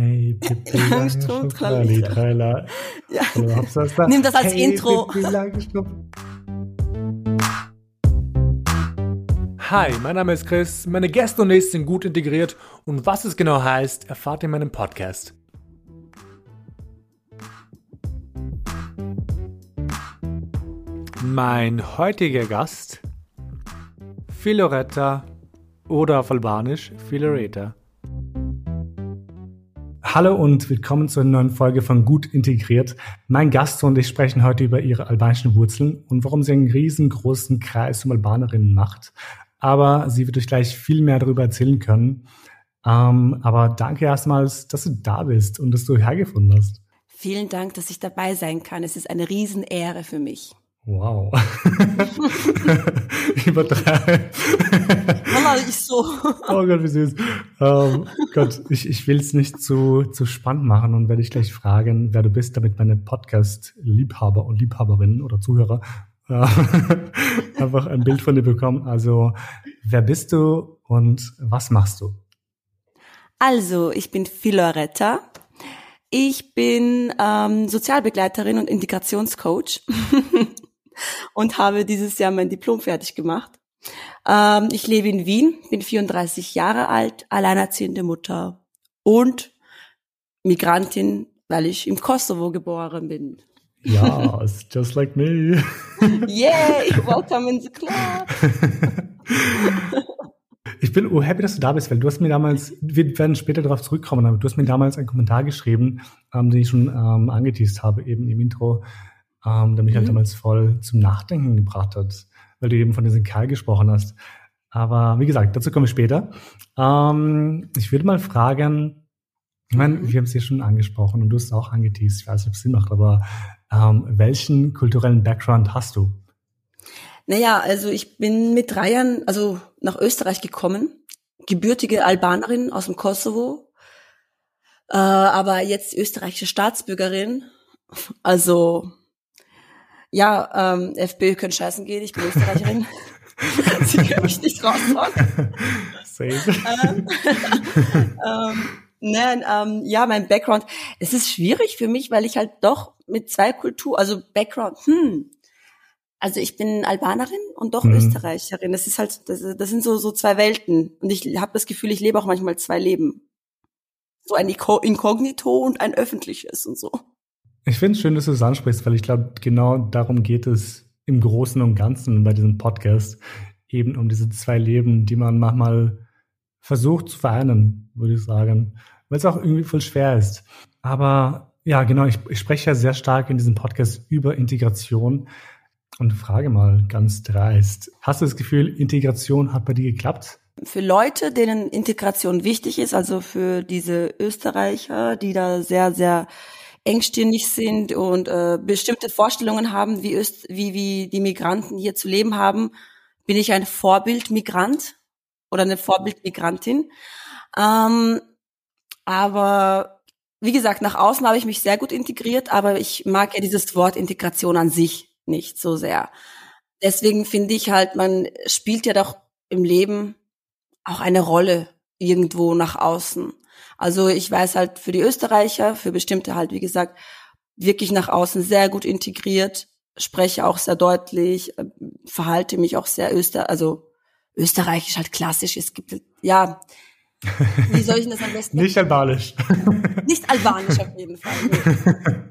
Hey, Pippi, Langstrumpf, Trali, Trala. Ja. Nimm das als hey, Intro. Pippi. Hi, mein Name ist Chris, meine Gäste und ich sind gut integriert und was es genau heißt, erfahrt ihr in meinem Podcast. Mein heutiger Gast, Filoretta oder auf Albanisch Filoreta. Hallo und willkommen zu einer neuen Folge von Gut Integriert. Mein Gast und ich sprechen heute über ihre albanischen Wurzeln und warum sie einen riesengroßen Kreis um Albanerinnen macht. Aber sie wird euch gleich viel mehr darüber erzählen können. Ähm, aber danke erstmals, dass du da bist und dass du hergefunden hast. Vielen Dank, dass ich dabei sein kann. Es ist eine Riesenehre für mich. Wow. Übertreib. Mama, ich so. Oh Gott, wie süß. Ähm, Gott, ich, ich will es nicht zu, zu spannend machen und werde ich gleich fragen, wer du bist, damit meine Podcast-Liebhaber und Liebhaberinnen oder Zuhörer äh, einfach ein Bild von dir bekommen. Also, wer bist du und was machst du? Also, ich bin Filoretta. Ich bin ähm, Sozialbegleiterin und Integrationscoach und habe dieses Jahr mein Diplom fertig gemacht. Ähm, ich lebe in Wien, bin 34 Jahre alt, alleinerziehende Mutter und Migrantin, weil ich im Kosovo geboren bin. Ja, it's just like me. Yay, welcome in the club. Ich bin oh happy, dass du da bist, weil du hast mir damals, wir werden später darauf zurückkommen, aber du hast mir damals einen Kommentar geschrieben, ähm, den ich schon ähm, angeteased habe, eben im Intro, ähm, der mich halt Mhm. damals voll zum Nachdenken gebracht hat, weil du eben von diesem Kerl gesprochen hast. Aber wie gesagt, dazu komme ich später. Ähm, ich würde mal fragen, ich meine, Mhm. wir haben es ja schon angesprochen und du hast es auch angeteased, ich weiß nicht, ob es Sinn macht, aber ähm, welchen kulturellen Background hast du? Naja, also ich bin mit drei Jahren also nach Österreich gekommen, gebürtige Albanerin aus dem Kosovo, äh, aber jetzt österreichische Staatsbürgerin. Also ja, ähm, FPÖ können scheißen gehen, ich bin Österreicherin. Sie können mich nicht raushauen. Safe. ähm, ähm, nein, ähm, ja, mein Background. Es ist schwierig für mich, weil ich halt doch mit zwei Kulturen, also Background, hm. Also ich bin Albanerin und doch Mhm. Österreicherin. Das ist halt, das, das sind so so zwei Welten. Und ich habe das Gefühl, ich lebe auch manchmal zwei Leben. So ein Inko- Inkognito und ein öffentliches und so. Ich finde es schön, dass du es ansprichst, weil ich glaube, genau darum geht es im Großen und Ganzen bei diesem Podcast. Eben um diese zwei Leben, die man manchmal versucht zu vereinen, würde ich sagen. Weil es auch irgendwie voll schwer ist. Aber ja, genau, ich, ich spreche ja sehr stark in diesem Podcast über Integration und frage mal ganz dreist. Hast du das Gefühl, Integration hat bei dir geklappt? für Leute, denen Integration wichtig ist, also für diese Österreicher, die da sehr, sehr engstirnig sind und äh, bestimmte Vorstellungen haben, wie, Öst wie, wie die Migranten hier zu leben haben, bin ich ein Vorbildmigrant oder eine Vorbildmigrantin. Ähm, aber wie gesagt, nach außen habe ich mich sehr gut integriert, aber ich mag ja dieses Wort Integration an sich nicht so sehr. Deswegen finde ich halt, man spielt ja doch im Leben auch eine Rolle irgendwo nach außen. Also ich weiß halt für die Österreicher, für bestimmte halt, wie gesagt, wirklich nach außen sehr gut integriert, spreche auch sehr deutlich, äh, verhalte mich auch sehr öster, also österreichisch halt klassisch. Es gibt, ja, wie soll ich das am besten Nicht albanisch. nicht albanisch auf jeden Fall.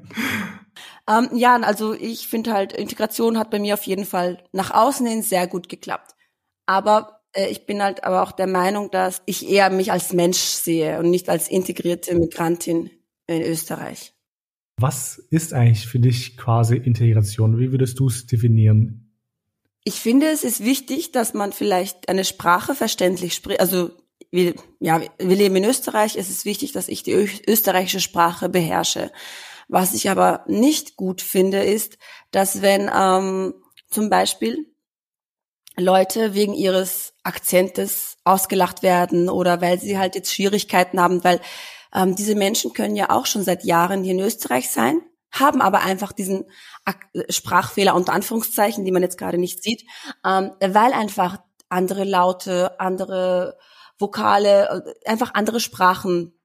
Ähm, ja, also ich finde halt, Integration hat bei mir auf jeden Fall nach außen hin sehr gut geklappt. Aber ich bin halt aber auch der Meinung, dass ich eher mich als Mensch sehe und nicht als integrierte Migrantin in Österreich. Was ist eigentlich für dich quasi Integration? Wie würdest du es definieren? Ich finde, es ist wichtig, dass man vielleicht eine Sprache verständlich spricht. Also wir, ja, wir leben in Österreich. Es ist wichtig, dass ich die österreichische Sprache beherrsche. Was ich aber nicht gut finde, ist, dass wenn ähm, zum Beispiel Leute wegen ihres Akzentes ausgelacht werden oder weil sie halt jetzt Schwierigkeiten haben, weil ähm, diese Menschen können ja auch schon seit Jahren hier in Österreich sein, haben aber einfach diesen Ak Sprachfehler unter Anführungszeichen, die man jetzt gerade nicht sieht, ähm, weil einfach andere Laute, andere Vokale, äh, einfach andere Sprachen äh,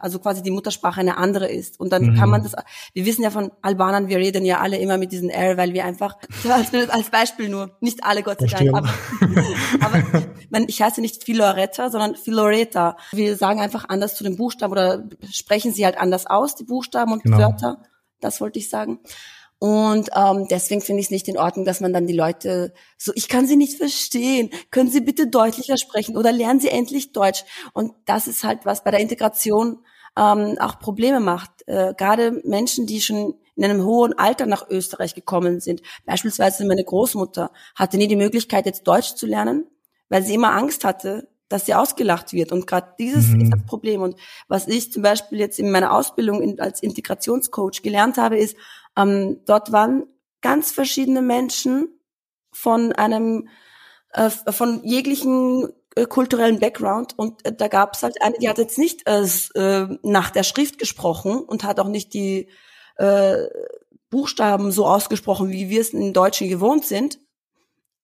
also quasi die Muttersprache eine andere ist. Und dann mhm. kann man das, wir wissen ja von Albanern, wir reden ja alle immer mit diesen R, weil wir einfach, als, als Beispiel nur, nicht alle Gott sei Dank, aber, aber man, ich heiße nicht Filoretta, sondern Filoreta. Wir sagen einfach anders zu den Buchstaben oder sprechen sie halt anders aus, die Buchstaben und genau. Wörter. Das wollte ich sagen. Und ähm, deswegen finde ich es nicht in Ordnung, dass man dann die Leute so, ich kann sie nicht verstehen, können Sie bitte deutlicher sprechen oder lernen Sie endlich Deutsch. Und das ist halt, was bei der Integration ähm, auch Probleme macht. Äh, Gerade Menschen, die schon in einem hohen Alter nach Österreich gekommen sind. Beispielsweise meine Großmutter hatte nie die Möglichkeit, jetzt Deutsch zu lernen, weil sie immer Angst hatte, dass sie ausgelacht wird. Und gerade dieses mhm. ist das Problem. Und was ich zum Beispiel jetzt in meiner Ausbildung in, als Integrationscoach gelernt habe, ist, ähm, dort waren ganz verschiedene Menschen von einem, äh, von jeglichen äh, kulturellen Background und äh, da gab es halt eine, die hat jetzt nicht äh, äh, nach der Schrift gesprochen und hat auch nicht die äh, Buchstaben so ausgesprochen, wie wir es in Deutschen gewohnt sind,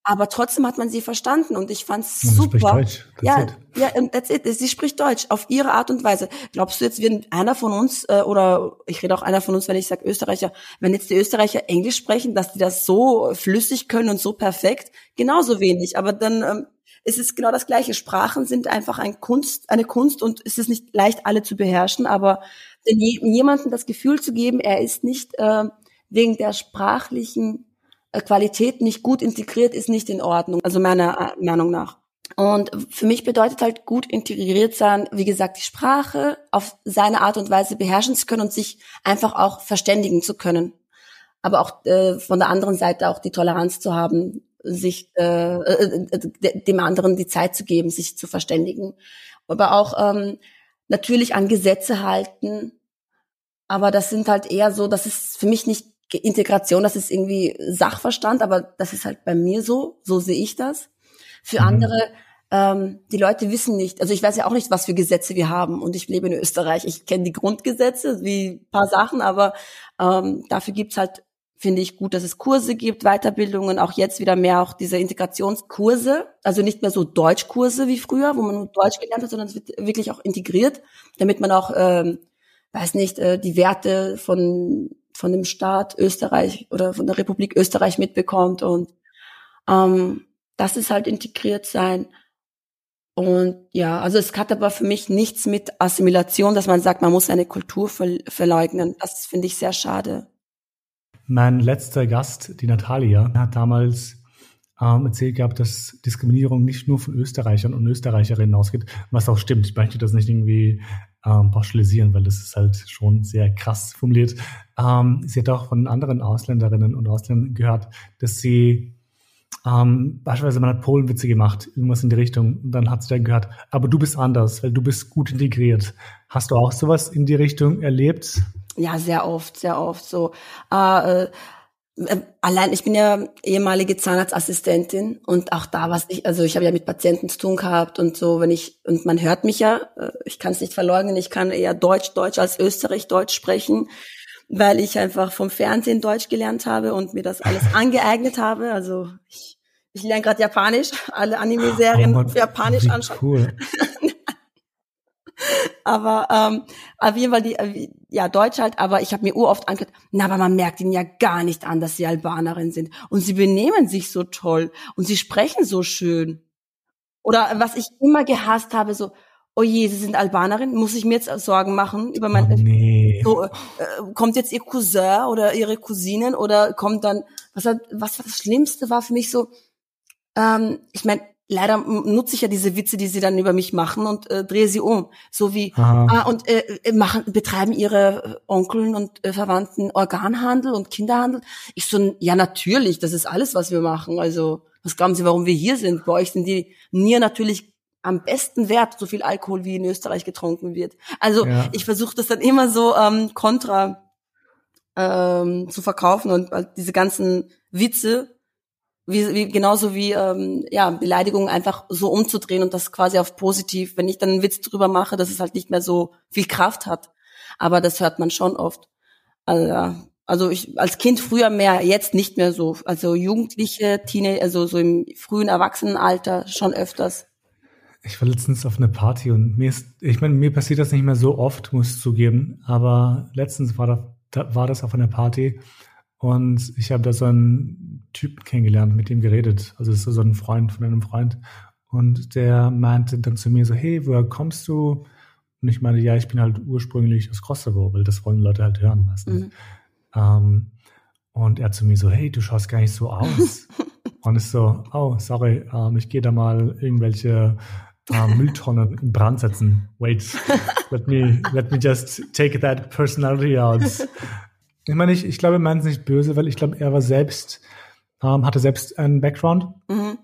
aber trotzdem hat man sie verstanden und ich fand's super. Deutsch. That's ja, it. ja, that's it. Sie spricht Deutsch auf ihre Art und Weise. Glaubst du jetzt, wenn einer von uns äh, oder ich rede auch einer von uns, wenn ich sage Österreicher, wenn jetzt die Österreicher Englisch sprechen, dass die das so flüssig können und so perfekt, genauso wenig. Aber dann ähm, ist es genau das Gleiche. Sprachen sind einfach ein Kunst, eine Kunst und es ist nicht leicht, alle zu beherrschen. Aber jemandem das Gefühl zu geben, er ist nicht äh, wegen der sprachlichen Qualität nicht gut integriert ist nicht in Ordnung, also meiner äh, Meinung nach. Und für mich bedeutet halt gut integriert sein, wie gesagt, die Sprache auf seine Art und Weise beherrschen zu können und sich einfach auch verständigen zu können. Aber auch äh, von der anderen Seite auch die Toleranz zu haben, sich äh, äh, äh dem anderen die Zeit zu geben, sich zu verständigen. Aber auch ähm, natürlich an Gesetze halten. Aber das sind halt eher so, das ist für mich nicht Integration, das ist irgendwie Sachverstand, aber das ist halt bei mir so, so sehe ich das. Für mhm. andere, ähm, die Leute wissen nicht, also ich weiß ja auch nicht, was für Gesetze wir haben und ich lebe in Österreich. Ich kenne die Grundgesetze, wie paar Sachen, aber ähm, dafür gibt's halt, finde ich gut, dass es Kurse gibt, Weiterbildungen, auch jetzt wieder mehr auch diese Integrationskurse, also nicht mehr so Deutschkurse wie früher, wo man nur Deutsch gelernt hat, sondern es wird wirklich auch integriert, damit man auch, ähm, weiß nicht, äh, die Werte von von dem Staat Österreich oder von der Republik Österreich mitbekommt und ähm, das ist halt integriert sein. Und ja, also es hat aber für mich nichts mit Assimilation, dass man sagt, man muss eine Kultur ver verleugnen. Das finde ich sehr schade. Mein letzter Gast, die Natalia, hat damals ähm, erzählt gehabt, dass Diskriminierung nicht nur von Österreichern und Österreicherinnen ausgeht, was auch stimmt. Ich möchte das nicht irgendwie ähm, pauschalisieren, weil das ist halt schon sehr krass formuliert. Ähm, sie hat auch von anderen Ausländerinnen und Ausländern gehört, dass sie ähm, beispielsweise man hat Polenwitze gemacht, irgendwas in die Richtung, und dann hat sie dann gehört, aber du bist anders, weil du bist gut integriert. Hast du auch sowas in die Richtung erlebt? Ja, sehr oft, sehr oft so. Äh, äh allein, ich bin ja ehemalige Zahnarztassistentin und auch da was ich, also ich habe ja mit Patienten zu tun gehabt und so, wenn ich, und man hört mich ja, äh, ich kann es nicht verleugnen, ich kann eher Deutsch, Deutsch als Österreich Deutsch sprechen, weil ich einfach vom Fernsehen Deutsch gelernt habe und mir das alles angeeignet habe. Also ich, ich lerne gerade Japanisch, alle Anime-Serien oh Japanisch anschauen. Cool. aber ähm, auf jeden Fall die, äh, ja, Deutsch halt, aber ich habe mir uroft angehört, na, aber man merkt ihnen ja gar nicht an, dass sie Albanerin sind. Und sie benehmen sich so toll und sie sprechen so schön. Oder was ich immer gehasst habe, so, oh je, sie sind Albanerin, muss ich mir jetzt Sorgen machen über mein, oh nee. so, äh, kommt jetzt ihr Cousin oder ihre Cousinen oder kommt dann, was, was das Schlimmste war für mich so, ähm, ich meine, leider nutze ich ja diese Witze, die sie dann über mich machen und äh, drehe sie um. So wie, ah, und äh, äh, machen, betreiben ihre äh, Onkeln und äh, Verwandten Organhandel und Kinderhandel. Ich so, ja natürlich, das ist alles, was wir machen. Also, was glauben Sie, warum wir hier sind? Bei euch sind die Nier natürlich am besten wert, so viel Alkohol wie in Österreich getrunken wird. Also ja. ich versuche das dann immer so ähm, kontra ähm, zu verkaufen und äh, diese ganzen Witze wie, wie genauso wie ähm, ja Beleidigungen einfach so umzudrehen und das quasi auf positiv, wenn ich dann einen Witz drüber mache, dass es halt nicht mehr so viel Kraft hat. Aber das hört man schon oft. Also, also ich als Kind früher mehr, jetzt nicht mehr so. Also Jugendliche, Teenager, also so im frühen Erwachsenenalter schon öfters. Ich war letztens auf einer Party und mir ist, ich meine, mir passiert das nicht mehr so oft, muss ich zugeben, aber letztens war, da, da war das auf einer Party und ich habe da so einen Typen kennengelernt, mit dem geredet. Also das ist so ein Freund von einem Freund. Und der meinte dann zu mir so, hey, woher kommst du? Und ich meine, ja, ich bin halt ursprünglich aus Kosovo, weil das wollen Leute halt hören. Weißt du? Mhm. Ähm, und er zu mir so, hey, du schaust gar nicht so aus. und ich so, oh, sorry, ähm, ich gehe da mal irgendwelche äh, Mülltonnen in Brand setzen. Wait, let me, let me just take that personality out. Ich meine, ich, ich glaube, er meint es nicht böse, weil ich glaube, er war selbst, ähm, hatte selbst einen Background. Mhm.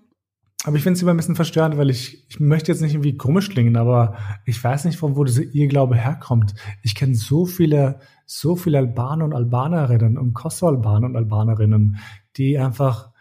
Aber ich finde es immer ein bisschen verstörend, weil ich, ich möchte jetzt nicht irgendwie komisch klingen, aber ich weiß nicht, von wo dieser Irrglaube herkommt. Ich kenne so viele, so viele Albaner und Albanerinnen und Kosovo-Albaner und Albanerinnen, die einfach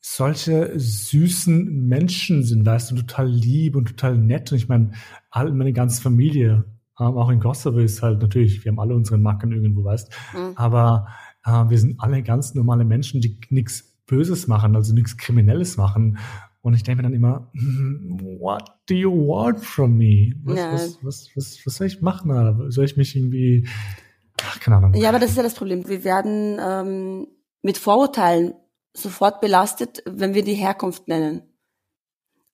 solche süßen Menschen sind, weißt du, total lieb und total nett. Und ich meine, all, meine ganze Familie, ähm, auch in Kosovo ist halt natürlich, wir haben alle unsere Macken irgendwo, weißt. Mhm. Aber äh, wir sind alle ganz normale Menschen, die nichts Böses machen, also nichts Kriminelles machen. Und ich denke mir dann immer, hm, what do you want from me? Was, ja. was, was, was, was, soll ich machen? Soll ich mich irgendwie, ach, keine Ahnung. Ja, aber das ist ja das Problem. Wir werden ähm, mit Vorurteilen sofort belastet, wenn wir die Herkunft nennen.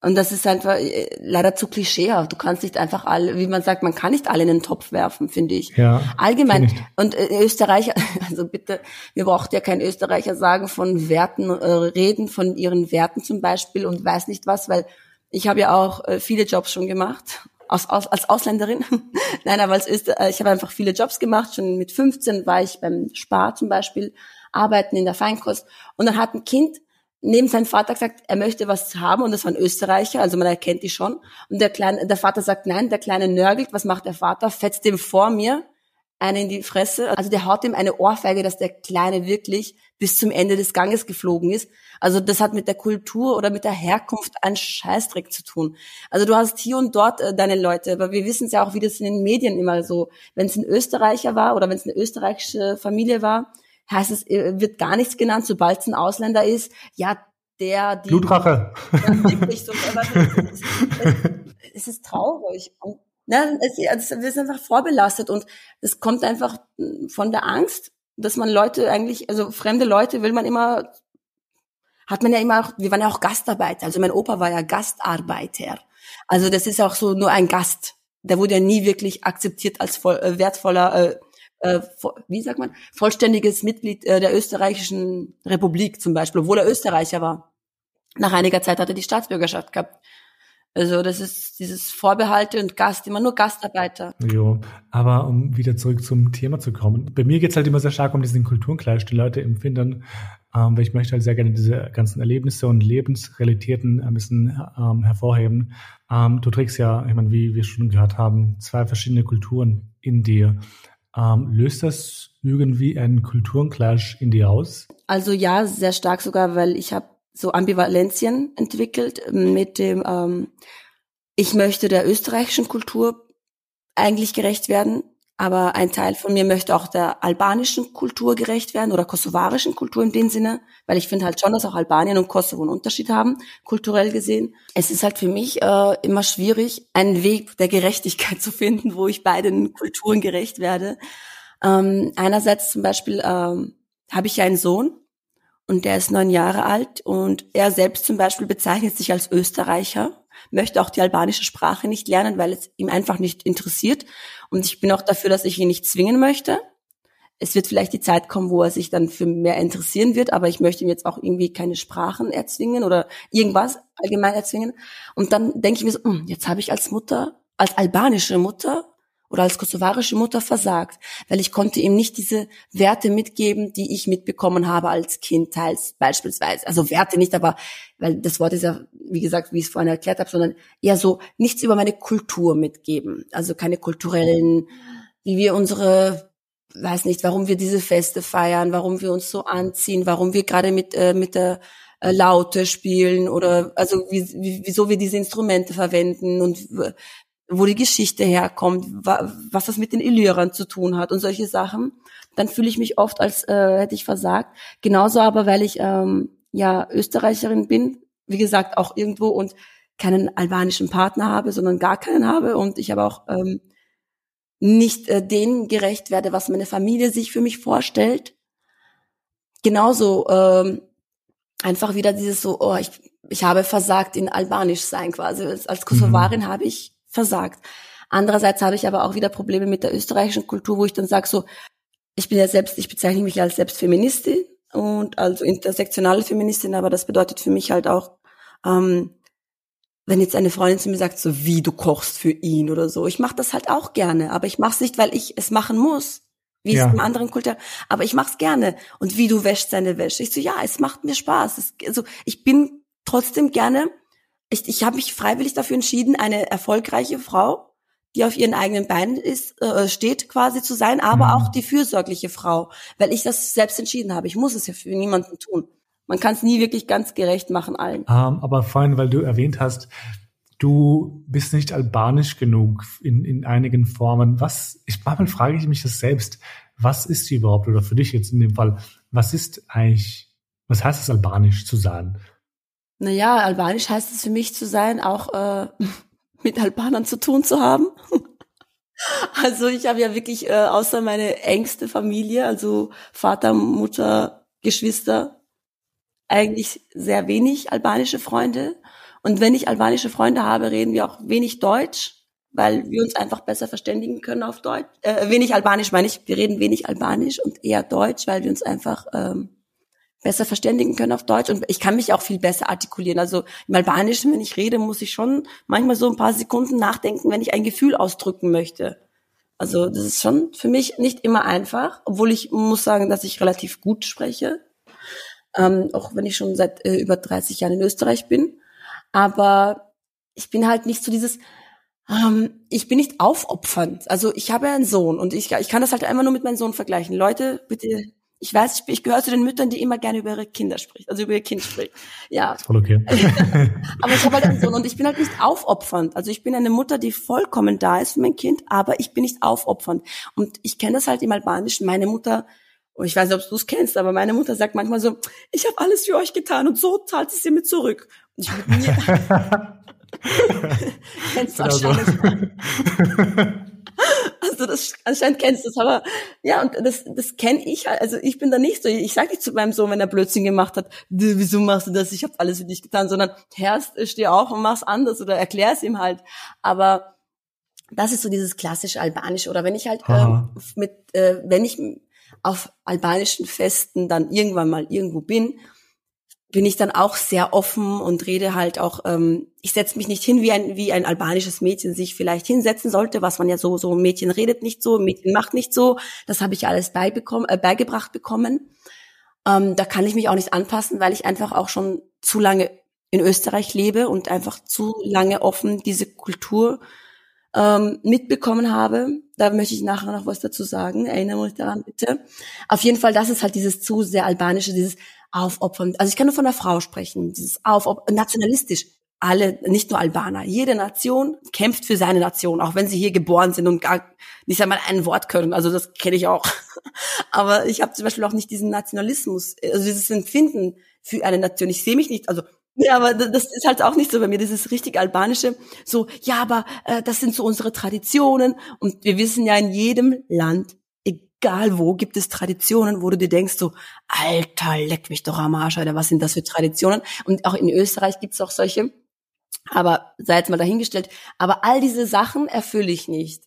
Und das ist einfach äh, leider zu klischeehaft. Du kannst nicht einfach alle, wie man sagt, man kann nicht alle in den Topf werfen, finde ich. Ja, Allgemein. Und äh, Österreicher, also bitte, wir braucht ja kein Österreicher sagen von Werten, äh, reden von ihren Werten zum Beispiel und weiß nicht was, weil ich habe ja auch äh, viele Jobs schon gemacht. Aus, aus, als Ausländerin. Nein, aber als Öster äh, ich habe einfach viele Jobs gemacht. Schon mit 15 war ich beim Spar zum Beispiel, arbeiten in der Feinkost. Und dann hat ein Kind neben seinem Vater gesagt, er möchte was haben und das war ein Österreicher, also man erkennt die schon. Und der kleine, der Vater sagt nein, der kleine nörgelt, was macht der Vater? Fetzt dem vor mir einen in die Fresse. Also der haut ihm eine Ohrfeige, dass der Kleine wirklich bis zum Ende des Ganges geflogen ist. Also das hat mit der Kultur oder mit der Herkunft einen Scheißdreck zu tun. Also du hast hier und dort äh, deine Leute, aber wir wissen es ja auch, wie das in den Medien immer so, wenn es ein Österreicher war oder wenn es eine österreichische Familie war, heißt es, äh, wird gar nichts genannt, sobald es ein Ausländer ist, ja, der, die. Blutrache. so, es, ist traurig. Und, ne, es, es, wir sind einfach vorbelastet und es kommt einfach von der Angst, dass man Leute eigentlich, also fremde Leute will man immer, hat man ja immer auch, wir waren ja auch Gastarbeiter. Also mein Opa war ja Gastarbeiter. Also das ist auch so nur ein Gast. Der wurde ja nie wirklich akzeptiert als voll, äh, wertvoller äh, äh, wie sagt man, vollständiges Mitglied äh, der österreichischen Republik zum Beispiel, obwohl er Österreicher war. Nach einiger Zeit hat er die Staatsbürgerschaft gehabt. Also das ist dieses Vorbehalte und Gast, immer nur Gastarbeiter. Jo, aber um wieder zurück zum Thema zu kommen. Bei mir geht's halt immer sehr stark um diesen Kulturenclash, die Leute empfinden, ähm, weil ich möchte halt sehr gerne diese ganzen Erlebnisse und Lebensrealitäten ein bisschen ähm, hervorheben. Ähm, du trägst ja, ich meine, wie wir schon gehört haben, zwei verschiedene Kulturen in dir. Ähm, löst das irgendwie einen Kulturenclash in dir aus? Also ja, sehr stark sogar, weil ich habe so Ambivalenzien entwickelt mit dem, ähm, ich möchte der österreichischen Kultur eigentlich gerecht werden, aber ein Teil von mir möchte auch der albanischen Kultur gerecht werden oder kosovarischen Kultur in dem Sinne, weil ich finde halt schon, dass auch Albanien und Kosovo einen Unterschied haben, kulturell gesehen. Es ist halt für mich äh, immer schwierig, einen Weg der Gerechtigkeit zu finden, wo ich beiden Kulturen gerecht werde. Ähm, einerseits zum Beispiel ähm, habe ich ja einen Sohn und der ist neun Jahre alt und er selbst zum Beispiel bezeichnet sich als Österreicher möchte auch die albanische Sprache nicht lernen, weil es ihm einfach nicht interessiert. Und ich bin auch dafür, dass ich ihn nicht zwingen möchte. Es wird vielleicht die Zeit kommen, wo er sich dann für mehr interessieren wird, aber ich möchte ihm jetzt auch irgendwie keine Sprachen erzwingen oder irgendwas allgemein erzwingen. Und dann denke ich mir so, hm, jetzt habe ich als Mutter, als albanische Mutter oder als kosovarische Mutter versagt, weil ich konnte ihm nicht diese Werte mitgeben, die ich mitbekommen habe als Kind teils beispielsweise. Also Werte nicht, aber weil das Wort ist ja, wie gesagt, wie ich es vorhin erklärt habe, sondern eher so nichts über meine Kultur mitgeben. Also keine kulturellen, wie wir unsere weiß nicht, warum wir diese Feste feiern, warum wir uns so anziehen, warum wir gerade mit äh, mit der äh, Laute spielen oder also wie, wie, wieso wir diese Instrumente verwenden und wo die Geschichte herkommt, was das mit den Illyrern zu tun hat und solche Sachen, dann fühle ich mich oft, als äh, hätte ich versagt. Genauso aber, weil ich ähm, ja Österreicherin bin, wie gesagt, auch irgendwo und keinen albanischen Partner habe, sondern gar keinen habe und ich aber auch ähm, nicht äh, denen gerecht werde, was meine Familie sich für mich vorstellt. Genauso ähm, einfach wieder dieses so, oh, ich, ich habe versagt in Albanisch sein quasi. Als Kosovarin mhm. habe ich versagt. Andererseits habe ich aber auch wieder Probleme mit der österreichischen Kultur, wo ich dann sage so, ich bin ja selbst, ich bezeichne mich als selbst Feministin und also intersektionale Feministin, aber das bedeutet für mich halt auch, ähm, wenn jetzt eine Freundin zu mir sagt, so wie du kochst für ihn oder so, ich mache das halt auch gerne, aber ich mache es nicht, weil ich es machen muss, wie ja. es im anderen Kultur, aber ich mache es gerne. Und wie du wäschst seine Wäsche, ich so ja, es macht mir Spaß. Es, also ich bin trotzdem gerne, ich, ich habe mich freiwillig dafür entschieden, eine erfolgreiche Frau die auf ihren eigenen Beinen ist, äh, steht quasi zu sein, aber mhm. auch die fürsorgliche Frau, weil ich das selbst entschieden habe. Ich muss es ja für niemanden tun. Man kann es nie wirklich ganz gerecht machen allen. Um, ähm, aber vorhin, weil du erwähnt hast, du bist nicht albanisch genug in, in einigen Formen. Was, ich manchmal frage ich mich das selbst, was ist überhaupt, oder für dich jetzt in dem Fall, was ist eigentlich, was heißt es albanisch zu sein? Naja, albanisch heißt es für mich zu sein, auch äh, mit Albanern zu tun zu haben. Also ich habe ja wirklich äh, außer meine engste Familie, also Vater, Mutter, Geschwister, eigentlich sehr wenig albanische Freunde. Und wenn ich albanische Freunde habe, reden wir auch wenig Deutsch, weil wir uns einfach besser verständigen können auf Deutsch. Äh, wenig Albanisch meine ich, wir reden wenig Albanisch und eher Deutsch, weil wir uns einfach ähm, besser verständigen können auf Deutsch und ich kann mich auch viel besser artikulieren. Also im Albanischen, wenn ich rede, muss ich schon manchmal so ein paar Sekunden nachdenken, wenn ich ein Gefühl ausdrücken möchte. Also das ist schon für mich nicht immer einfach, obwohl ich muss sagen, dass ich relativ gut spreche, ähm, auch wenn ich schon seit äh, über 30 Jahren in Österreich bin. Aber ich bin halt nicht so dieses, ähm, ich bin nicht aufopfernd. Also ich habe einen Sohn und ich, ich kann das halt einfach nur mit meinem Sohn vergleichen. Leute, bitte ich weiß, ich, ich gehöre zu den Müttern, die immer gerne über ihre Kinder spricht, also über ihr Kind spricht. Ja. Ist voll okay. aber ich habe halt einen Sohn und ich bin halt nicht aufopfernd. Also ich bin eine Mutter, die vollkommen da ist für mein Kind, aber ich bin nicht aufopfernd. Und ich kenne das halt im Albanischen. Meine Mutter, und ich weiß nicht, ob du es kennst, aber meine Mutter sagt manchmal so, ich habe alles für euch getan und so zahlt sie mir zurück. Und ich würde mir kennst du genau wahrscheinlich. Also das anscheinend kennst du das, aber ja, und das, das kenne ich halt. Also ich bin da nicht so. Ich sage nicht zu meinem Sohn, wenn er Blödsinn gemacht hat, wieso machst du das? Ich habe alles für dich getan, sondern herrst, steh auf und mach's anders oder erklär es ihm halt. Aber das ist so dieses klassische Albanisch. Oder wenn ich halt ähm, mit, äh, wenn ich auf albanischen Festen dann irgendwann mal irgendwo bin bin ich dann auch sehr offen und rede halt auch, ähm, ich setze mich nicht hin, wie ein, wie ein albanisches Mädchen sich vielleicht hinsetzen sollte, was man ja so, so ein Mädchen redet nicht so, ein Mädchen macht nicht so. Das habe ich alles beibekommen, äh, beigebracht bekommen. Ähm, da kann ich mich auch nicht anpassen, weil ich einfach auch schon zu lange in Österreich lebe und einfach zu lange offen diese Kultur ähm, mitbekommen habe. Da möchte ich nachher noch was dazu sagen. Erinnere mich daran bitte. Auf jeden Fall, das ist halt dieses zu sehr albanische, dieses aufopfern. Also ich kann nur von der Frau sprechen, dieses aufopfern, nationalistisch. Alle, nicht nur Albaner, jede Nation kämpft für seine Nation, auch wenn sie hier geboren sind und gar nicht einmal ein Wort können. Also das kenne ich auch. Aber ich habe zum Beispiel auch nicht diesen Nationalismus, also dieses Empfinden für eine Nation. Ich sehe mich nicht, also ja, aber das ist halt auch nicht so bei mir, dieses richtig albanische, so, ja, aber äh, das sind so unsere Traditionen und wir wissen ja, in jedem Land egal wo, gibt es Traditionen, wo du dir denkst so, Alter, leck mich doch am Arsch, Alter, was sind das für Traditionen? Und auch in Österreich gibt es auch solche. Aber sei jetzt mal dahingestellt. Aber all diese Sachen erfülle ich nicht.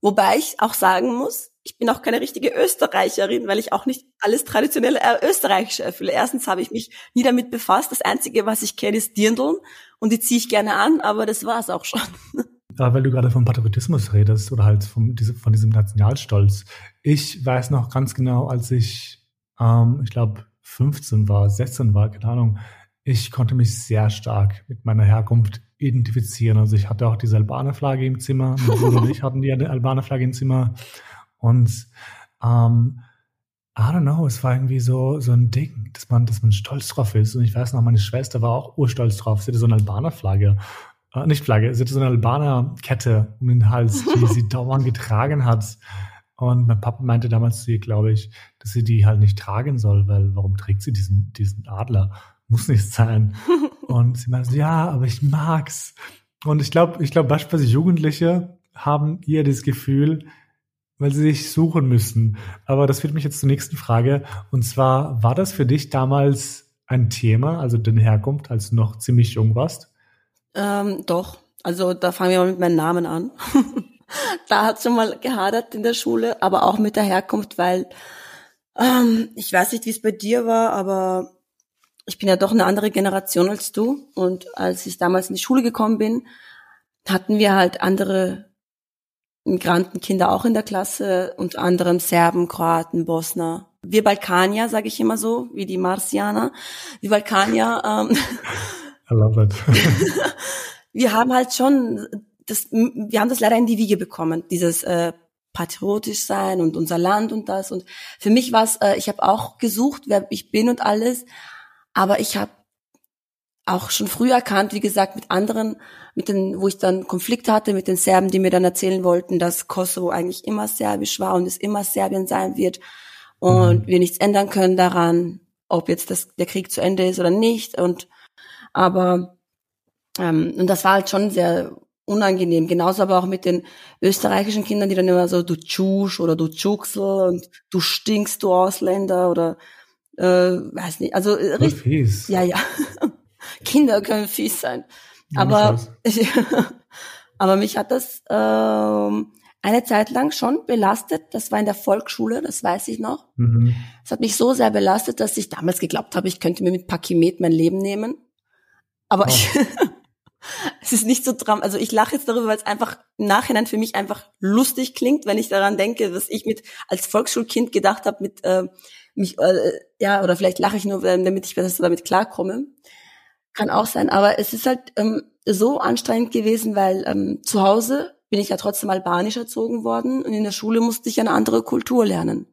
Wobei ich auch sagen muss, ich bin auch keine richtige Österreicherin, weil ich auch nicht alles traditionelle Österreichische erfülle. Erstens habe ich mich nie damit befasst. Das Einzige, was ich kenne, ist Dirndln und die ziehe ich gerne an, aber das war's auch schon. Weil du gerade vom Patriotismus redest oder halt vom, diese, von diesem Nationalstolz. Ich weiß noch ganz genau, als ich, ähm, ich glaube, 15 war, 16 war, keine Ahnung, ich konnte mich sehr stark mit meiner Herkunft identifizieren. Also ich hatte auch diese Albaner-Flagge im Zimmer. Mein Bruder und ich hatten die Albaner-Flagge im Zimmer. Und ähm, I don't know, es war irgendwie so, so ein Ding, dass man, dass man stolz drauf ist. Und ich weiß noch, meine Schwester war auch urstolz drauf. Sie hatte so eine Albaner-Flagge. Äh, nicht Flagge, sie hatte so eine Albaner-Kette um den Hals, die sie dauernd getragen hat. Und mein Papa meinte damals zu ihr, glaube ich, dass sie die halt nicht tragen soll, weil warum trägt sie diesen, diesen Adler? Muss nicht sein. Und sie meinte, ja, aber ich mag's. Und ich glaube, ich glaube, beispielsweise Jugendliche haben eher das Gefühl, weil sie sich suchen müssen. Aber das führt mich jetzt zur nächsten Frage. Und zwar, war das für dich damals ein Thema, also deine Herkunft, als du noch ziemlich jung warst? Ähm, doch. Also da fangen wir mal mit meinem Namen an. da hat schon mal gehadert in der Schule, aber auch mit der Herkunft, weil ähm, ich weiß nicht, wie es bei dir war, aber ich bin ja doch eine andere Generation als du. Und als ich damals in die Schule gekommen bin, hatten wir halt andere Migrantenkinder auch in der Klasse, unter anderem Serben, Kroaten, Bosner. Wir Balkanier, sage ich immer so, wie die Marsianer. Wir Balkanier. Ähm, I love it. wir haben halt schon das, wir haben das leider in die Wiege bekommen, dieses äh, patriotisch sein und unser Land und das. Und für mich war es, äh, ich habe auch gesucht, wer ich bin und alles, aber ich habe auch schon früh erkannt, wie gesagt, mit anderen, mit den, wo ich dann Konflikte hatte mit den Serben, die mir dann erzählen wollten, dass Kosovo eigentlich immer serbisch war und es immer Serbien sein wird und mhm. wir nichts ändern können daran, ob jetzt das, der Krieg zu Ende ist oder nicht. Und aber ähm, und das war halt schon sehr unangenehm. Genauso aber auch mit den österreichischen Kindern, die dann immer so du Tschusch oder du Tschuxel und du stinkst, du Ausländer oder äh, weiß nicht. Also äh, richtig. Fies. Ja, ja. Kinder können fies sein. Ja, aber aber mich hat das ähm, eine Zeit lang schon belastet. Das war in der Volksschule, das weiß ich noch. Mhm. Es hat mich so sehr belastet, dass ich damals geglaubt habe, ich könnte mir mit Pakimet mein Leben nehmen. Aber oh. ich es ist nicht so dram, also ich lache jetzt darüber, weil es einfach im Nachhinein für mich einfach lustig klingt, wenn ich daran denke, was ich mit als Volksschulkind gedacht habe, mit äh, mich äh, ja oder vielleicht lache ich nur, damit ich besser damit klarkomme. Kann auch sein, aber es ist halt ähm, so anstrengend gewesen, weil ähm, zu Hause bin ich ja trotzdem albanisch erzogen worden und in der Schule musste ich eine andere Kultur lernen.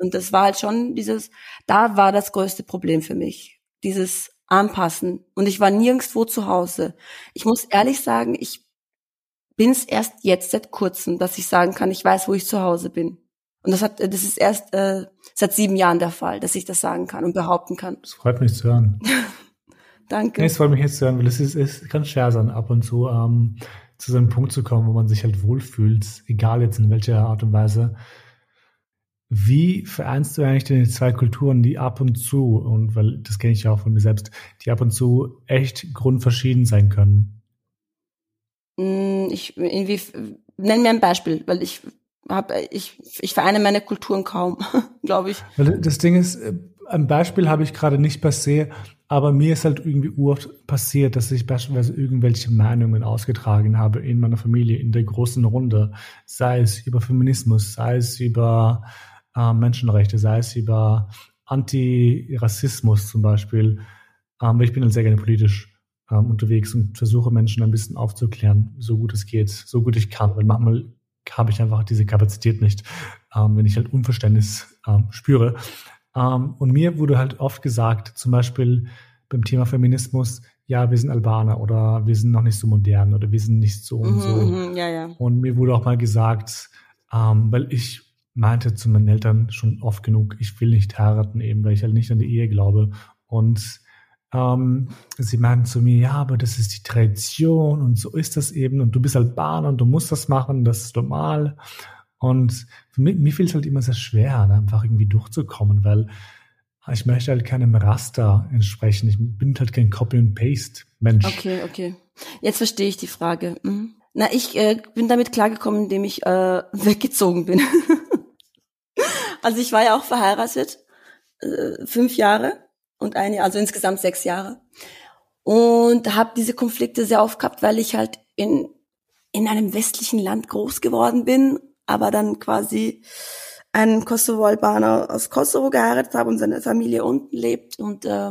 Und das war halt schon dieses, da war das größte Problem für mich. Dieses anpassen. Und ich war nirgendwo zu Hause. Ich muss ehrlich sagen, ich bin es erst jetzt seit kurzem, dass ich sagen kann, ich weiß, wo ich zu Hause bin. Und das hat, das ist erst äh, seit sieben Jahren der Fall, dass ich das sagen kann und behaupten kann. Das freut mich zu hören. Danke. Nee, es freut mich jetzt zu hören, weil es ist, es kann schwer sein, ab und zu ähm, zu so einem Punkt zu kommen, wo man sich halt wohlfühlt, egal jetzt in welcher Art und Weise. Wie vereinst du eigentlich die zwei Kulturen, die ab und zu, und weil das kenne ich ja auch von mir selbst, die ab und zu echt grundverschieden sein können? Mm, ich irgendwie nenn mir ein Beispiel, weil ich habe ich ich vereine meine Kulturen kaum, glaube ich. Weil das Ding ist, äh, ein Beispiel habe ich gerade nicht per se, aber mir ist halt irgendwie oft passiert, dass ich beispielsweise irgendwelche Meinungen ausgetragen habe in meiner Familie, in der großen Runde, sei es über Feminismus, sei es über äh, Menschenrechte, sei es über Antirassismus zum Beispiel. Ähm, ich bin dann sehr gerne politisch ähm, unterwegs und versuche Menschen ein bisschen aufzuklären, so gut es geht, so gut ich kann. Weil manchmal habe ich einfach diese Kapazität nicht, ähm, wenn ich halt Unverständnis ähm, spüre. Ähm, und mir wurde halt oft gesagt, zum Beispiel beim Thema Feminismus, ja, wir sind Albaner oder wir sind noch nicht so modern oder wir sind nicht so und so. Mhm, mhm ja, ja. Und mir wurde auch mal gesagt, ähm, weil ich meinte zu meinen Eltern schon oft genug, ich will nicht heiraten, eben weil ich halt nicht an die Ehe glaube. Und ähm, sie meinten zu mir, ja, aber das ist die Tradition und so ist das eben und du bist Albaner und du musst das machen, das ist normal. Und mich, mir fiel es halt immer sehr schwer, ne, einfach irgendwie durchzukommen, weil ich möchte halt keinem Raster entsprechen. Ich bin halt kein Copy and Paste Mensch. Okay, okay. Jetzt verstehe ich die Frage. Mhm. Na, ich äh, bin damit klargekommen, indem ich äh, weggezogen bin. Also ich war ja auch verheiratet, äh, fünf Jahre und ein Jahr, also insgesamt sechs Jahre. Und habe diese Konflikte sehr oft gehabt, weil ich halt in, in einem westlichen Land groß geworden bin, aber dann quasi einen Kosovo-Albaner aus Kosovo geheiratet habe und seine Familie unten lebt. Und äh,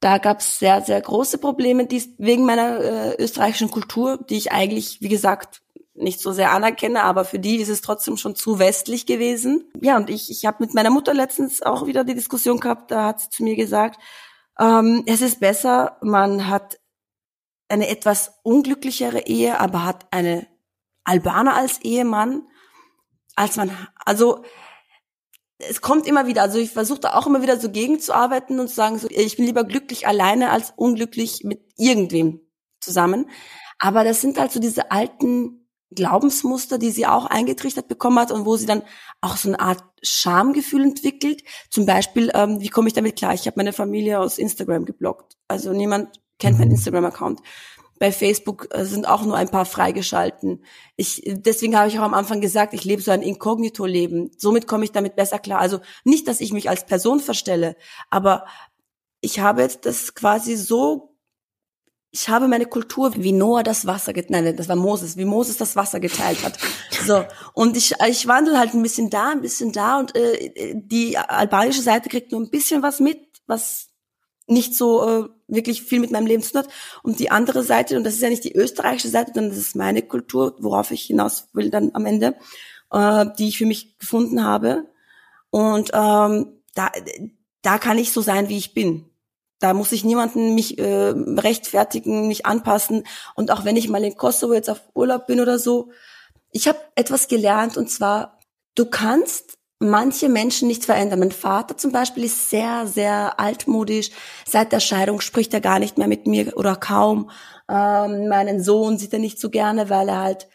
da gab es sehr, sehr große Probleme die, wegen meiner äh, österreichischen Kultur, die ich eigentlich, wie gesagt, nicht so sehr anerkenne, aber für die ist es trotzdem schon zu westlich gewesen. Ja, und ich, ich habe mit meiner Mutter letztens auch wieder die Diskussion gehabt, da hat sie zu mir gesagt, ähm, es ist besser, man hat eine etwas unglücklichere Ehe, aber hat eine Albaner als Ehemann, als man, also es kommt immer wieder, also ich versuche da auch immer wieder so gegenzuarbeiten und zu sagen, so, ich bin lieber glücklich alleine als unglücklich mit irgendwem zusammen. Aber das sind halt so diese alten Glaubensmuster, die sie auch eingetrichtert bekommen hat und wo sie dann auch so eine Art Schamgefühl entwickelt. Zum Beispiel, ähm, wie komme ich damit klar? Ich habe meine Familie aus Instagram geblockt. Also niemand kennt meinen mhm. Instagram-Account. Bei Facebook äh, sind auch nur ein paar freigeschalten. Ich, deswegen habe ich auch am Anfang gesagt, ich lebe so ein Inkognito-Leben. Somit komme ich damit besser klar. Also nicht, dass ich mich als Person verstelle, aber ich habe jetzt das quasi so, ich habe meine Kultur, wie Noah das Wasser geteilt, nein, das war Moses, wie Moses das Wasser geteilt hat. So. Und ich, ich wandel halt ein bisschen da, ein bisschen da und äh, die albanische Seite kriegt nur ein bisschen was mit, was nicht so äh, wirklich viel mit meinem Leben zu tun hat. Und die andere Seite, und das ist ja nicht die österreichische Seite, sondern das ist meine Kultur, worauf ich hinaus will dann am Ende, äh, die ich für mich gefunden habe. Und ähm, da, da kann ich so sein, wie ich bin. Da muss ich niemanden mich äh, rechtfertigen, mich anpassen. Und auch wenn ich mal in Kosovo jetzt auf Urlaub bin oder so, ich habe etwas gelernt und zwar, du kannst manche Menschen nicht verändern. Mein Vater zum Beispiel ist sehr, sehr altmodisch. Seit der Scheidung spricht er gar nicht mehr mit mir oder kaum. Ähm, meinen Sohn sieht er nicht so gerne, weil er halt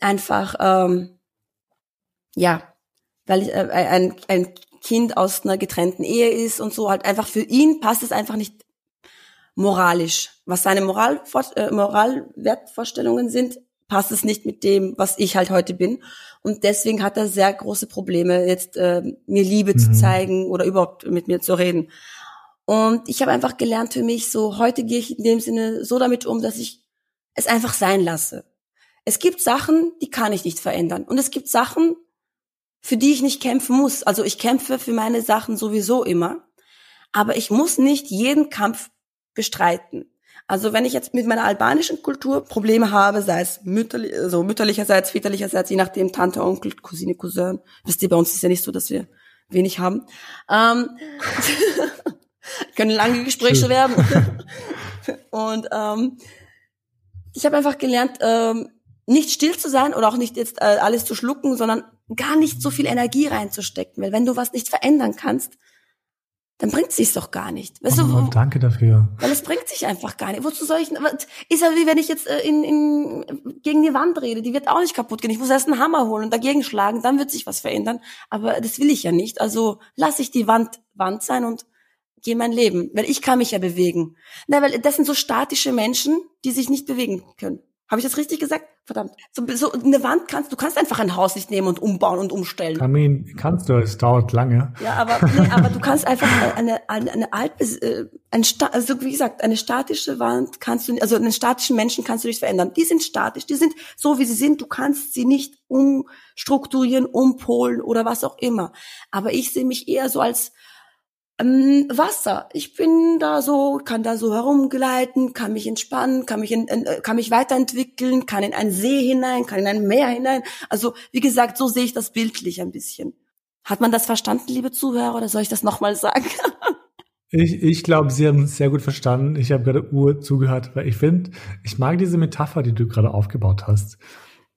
einfach, ähm, ja, weil äh, ein, ein Kind aus einer getrennten Ehe ist und so halt einfach für ihn passt es einfach nicht moralisch. Was seine Moral, äh, Moralwertvorstellungen sind, passt es nicht mit dem, was ich halt heute bin. Und deswegen hat er sehr große Probleme, jetzt äh, mir Liebe mhm. zu zeigen oder überhaupt mit mir zu reden. Und ich habe einfach gelernt für mich, so heute gehe ich in dem Sinne so damit um, dass ich es einfach sein lasse. Es gibt Sachen, die kann ich nicht verändern. Und es gibt Sachen, für die ich nicht kämpfen muss. Also ich kämpfe für meine Sachen sowieso immer. Aber ich muss nicht jeden Kampf bestreiten. Also wenn ich jetzt mit meiner albanischen Kultur Probleme habe, sei es mütterlich, also mütterlicherseits, väterlicherseits, je nachdem Tante, Onkel, Cousine, Cousin, wisst ihr, bei uns ist ja nicht so, dass wir wenig haben. Ähm, können lange Gespräche werden. Und ähm, ich habe einfach gelernt, ähm, nicht still zu sein oder auch nicht jetzt äh, alles zu schlucken, sondern gar nicht so viel Energie reinzustecken. Weil wenn du was nicht verändern kannst, dann bringt es sich doch gar nicht. Weißt oh, du, danke dafür. Weil es bringt sich einfach gar nicht. Wozu soll ich? Ist ja wie wenn ich jetzt äh, in, in, gegen die Wand rede, die wird auch nicht kaputt gehen. Ich muss erst einen Hammer holen und dagegen schlagen, dann wird sich was verändern. Aber das will ich ja nicht. Also lasse ich die Wand Wand sein und gehe mein Leben, weil ich kann mich ja bewegen. Na, weil das sind so statische Menschen, die sich nicht bewegen können. Habe ich das richtig gesagt? Verdammt. So, so eine Wand kannst du kannst einfach ein Haus nicht nehmen und umbauen und umstellen. Kamin kannst du, es dauert lange. Ja, aber nee, aber du kannst einfach eine eine, eine alte äh, ein also wie gesagt eine statische Wand kannst du also einen statischen Menschen kannst du nicht verändern. Die sind statisch, die sind so wie sie sind. Du kannst sie nicht umstrukturieren, umpolen oder was auch immer. Aber ich sehe mich eher so als ähm, Wasser. Ich bin da so, kann da so herumgleiten, kann mich entspannen, kann mich, in, äh, kann mich weiterentwickeln, kann in einen See hinein, kann in ein Meer hinein. Also wie gesagt, so sehe ich das bildlich ein bisschen. Hat man das verstanden, liebe Zuhörer, oder soll ich das nochmal sagen? Ich, ich glaube, Sie haben es sehr gut verstanden. Ich habe gerade Uhr zugehört, weil ich finde, ich mag diese Metapher, die du gerade aufgebaut hast.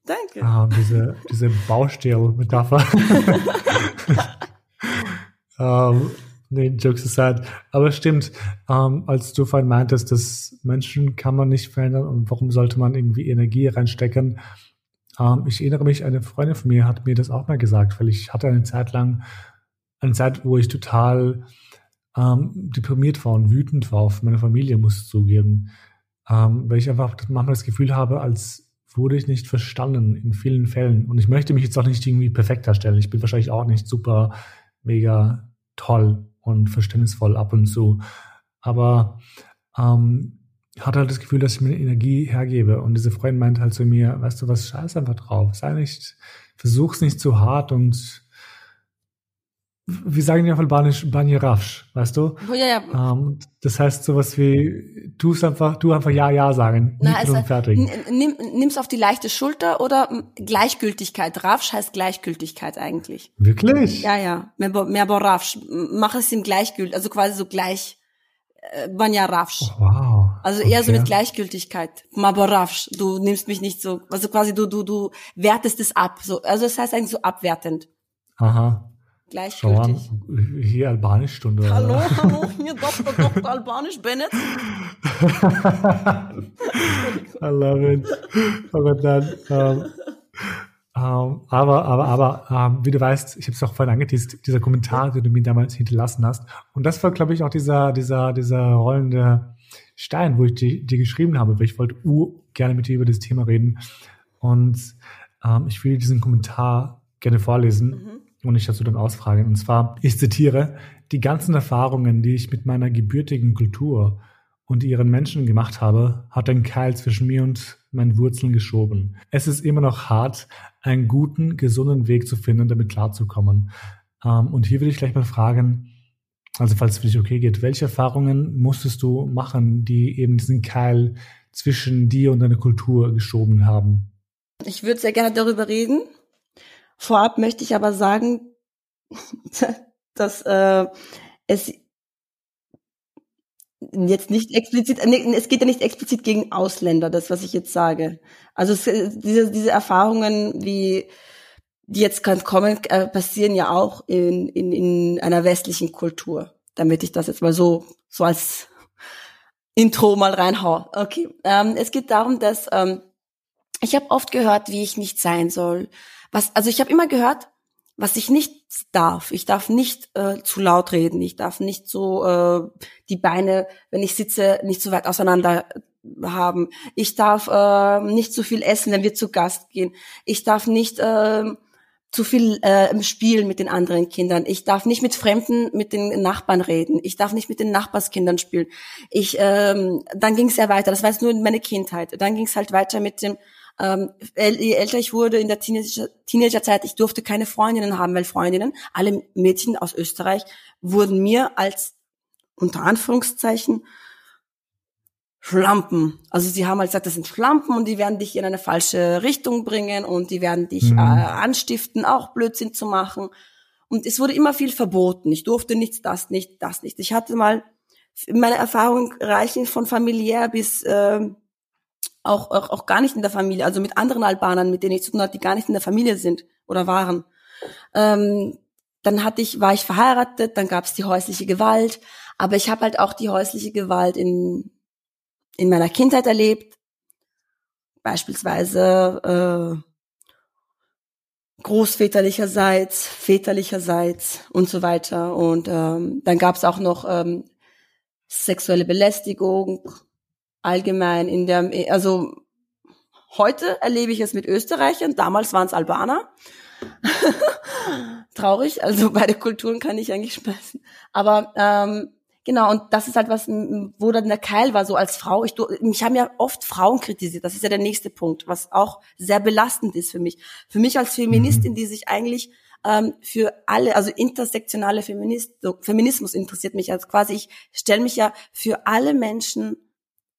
Danke. Ah, diese, diese Baustelle-Metapher. ähm, Nee, Jokes aside. Aber stimmt, ähm, als du vorhin meintest, dass Menschen kann man nicht verändern und warum sollte man irgendwie Energie reinstecken? Ähm, ich erinnere mich, eine Freundin von mir hat mir das auch mal gesagt, weil ich hatte eine Zeit lang, eine Zeit, wo ich total ähm, deprimiert war und wütend war auf meine Familie, muss ich zugeben. Ähm, weil ich einfach manchmal das Gefühl habe, als wurde ich nicht verstanden in vielen Fällen. Und ich möchte mich jetzt auch nicht irgendwie perfekt darstellen. Ich bin wahrscheinlich auch nicht super, mega toll und verständnisvoll ab und zu. Aber ähm, hatte halt das Gefühl, dass ich mir Energie hergebe. Und diese Freundin meint halt zu mir, weißt du was, scheiß einfach drauf. Sei nicht, versuch's nicht zu hart und wir sagen ja auf Albanisch Banje Rafsch, weißt du? Oh, ja, ja. Ähm, das heißt sowas wie, tu es einfach, du einfach ja, ja sagen. Na, also, fertig. Nimm, nimm's auf die leichte Schulter oder Gleichgültigkeit. Rafsch heißt Gleichgültigkeit eigentlich. Wirklich? Ja, ja. Mehr, mehr Rafsch. Mach es ihm gleichgültig, also quasi so gleich, äh, Banja Rafsch. Oh, wow. Also eher okay. so mit Gleichgültigkeit. Maborafsch. Du nimmst mich nicht so, also quasi du, du, du wertest es ab. So, also das heißt eigentlich so abwertend. Aha. Gleichgültig. Hier Albanisch-Stunde. Hallo, hallo, hier Dr. Dr. Albanisch Bennett. I love it. Aber dann, ähm, ähm, aber, aber, aber, ähm, wie du weißt, ich habe es auch vorhin angeteased, dieser Kommentar, den du mir damals hinterlassen hast. Und das war, glaube ich, auch dieser, dieser, dieser rollende Stein, wo ich dir, dir geschrieben habe, weil ich wollte uh, gerne mit dir über das Thema reden. Und ähm, ich will diesen Kommentar gerne vorlesen. Mhm und ich dazu dann ausfragen. Und zwar, ich zitiere, die ganzen Erfahrungen, die ich mit meiner gebürtigen Kultur und ihren Menschen gemacht habe, hat ein Keil zwischen mir und meinen Wurzeln geschoben. Es ist immer noch hart, einen guten, gesunden Weg zu finden, damit klarzukommen. Ähm, und hier will ich gleich mal fragen, also falls es für dich okay geht, welche Erfahrungen musstest du machen, die eben diesen Keil zwischen dir und deiner Kultur geschoben haben? Ich würde sehr gerne darüber reden. Vorab möchte ich aber sagen, dass äh, es jetzt nicht explizit, es geht ja nicht explizit gegen Ausländer, das, was ich jetzt sage. Also es, diese, diese Erfahrungen, wie die jetzt kann kommen, äh, passieren ja auch in, in, in einer westlichen Kultur. Damit ich das jetzt mal so, so als Intro mal reinhau. Okay. Ähm, es geht darum, dass ähm, ich habe oft gehört, wie ich nicht sein soll, was, also ich habe immer gehört, was ich nicht darf. Ich darf nicht äh, zu laut reden. Ich darf nicht so äh, die Beine, wenn ich sitze, nicht so weit auseinander haben. Ich darf äh, nicht zu viel essen, wenn wir zu Gast gehen. Ich darf nicht äh, zu viel äh, spielen mit den anderen Kindern. Ich darf nicht mit Fremden, mit den Nachbarn reden. Ich darf nicht mit den Nachbarskindern spielen. Ich, ähm, dann ging es ja weiter. Das war jetzt nur meine Kindheit. Dann ging es halt weiter mit dem ähm, je älter ich wurde in der Teenager Teenagerzeit, ich durfte keine Freundinnen haben, weil Freundinnen, alle Mädchen aus Österreich, wurden mir als unter Anführungszeichen Schlampen. Also sie haben halt gesagt, das sind Schlampen und die werden dich in eine falsche Richtung bringen und die werden dich mhm. äh, anstiften, auch Blödsinn zu machen. Und es wurde immer viel verboten. Ich durfte nichts, das nicht, das nicht. Ich hatte mal meine Erfahrungen reichen von familiär bis äh, auch, auch, auch gar nicht in der Familie, also mit anderen Albanern, mit denen ich zu tun hatte, die gar nicht in der Familie sind oder waren. Ähm, dann hatte ich, war ich verheiratet, dann gab es die häusliche Gewalt, aber ich habe halt auch die häusliche Gewalt in, in meiner Kindheit erlebt, beispielsweise äh, großväterlicherseits, väterlicherseits und so weiter. Und ähm, dann gab es auch noch ähm, sexuelle Belästigung, allgemein in der, also heute erlebe ich es mit Österreichern, damals waren es Albaner. Traurig, also beide Kulturen kann ich eigentlich schmeißen. Aber ähm, genau, und das ist halt was, wo dann der Keil war, so als Frau. Ich, mich haben ja oft Frauen kritisiert, das ist ja der nächste Punkt, was auch sehr belastend ist für mich. Für mich als Feministin, mhm. die sich eigentlich ähm, für alle, also intersektionale Feminist, Feminismus interessiert mich. Also quasi, ich stelle mich ja für alle Menschen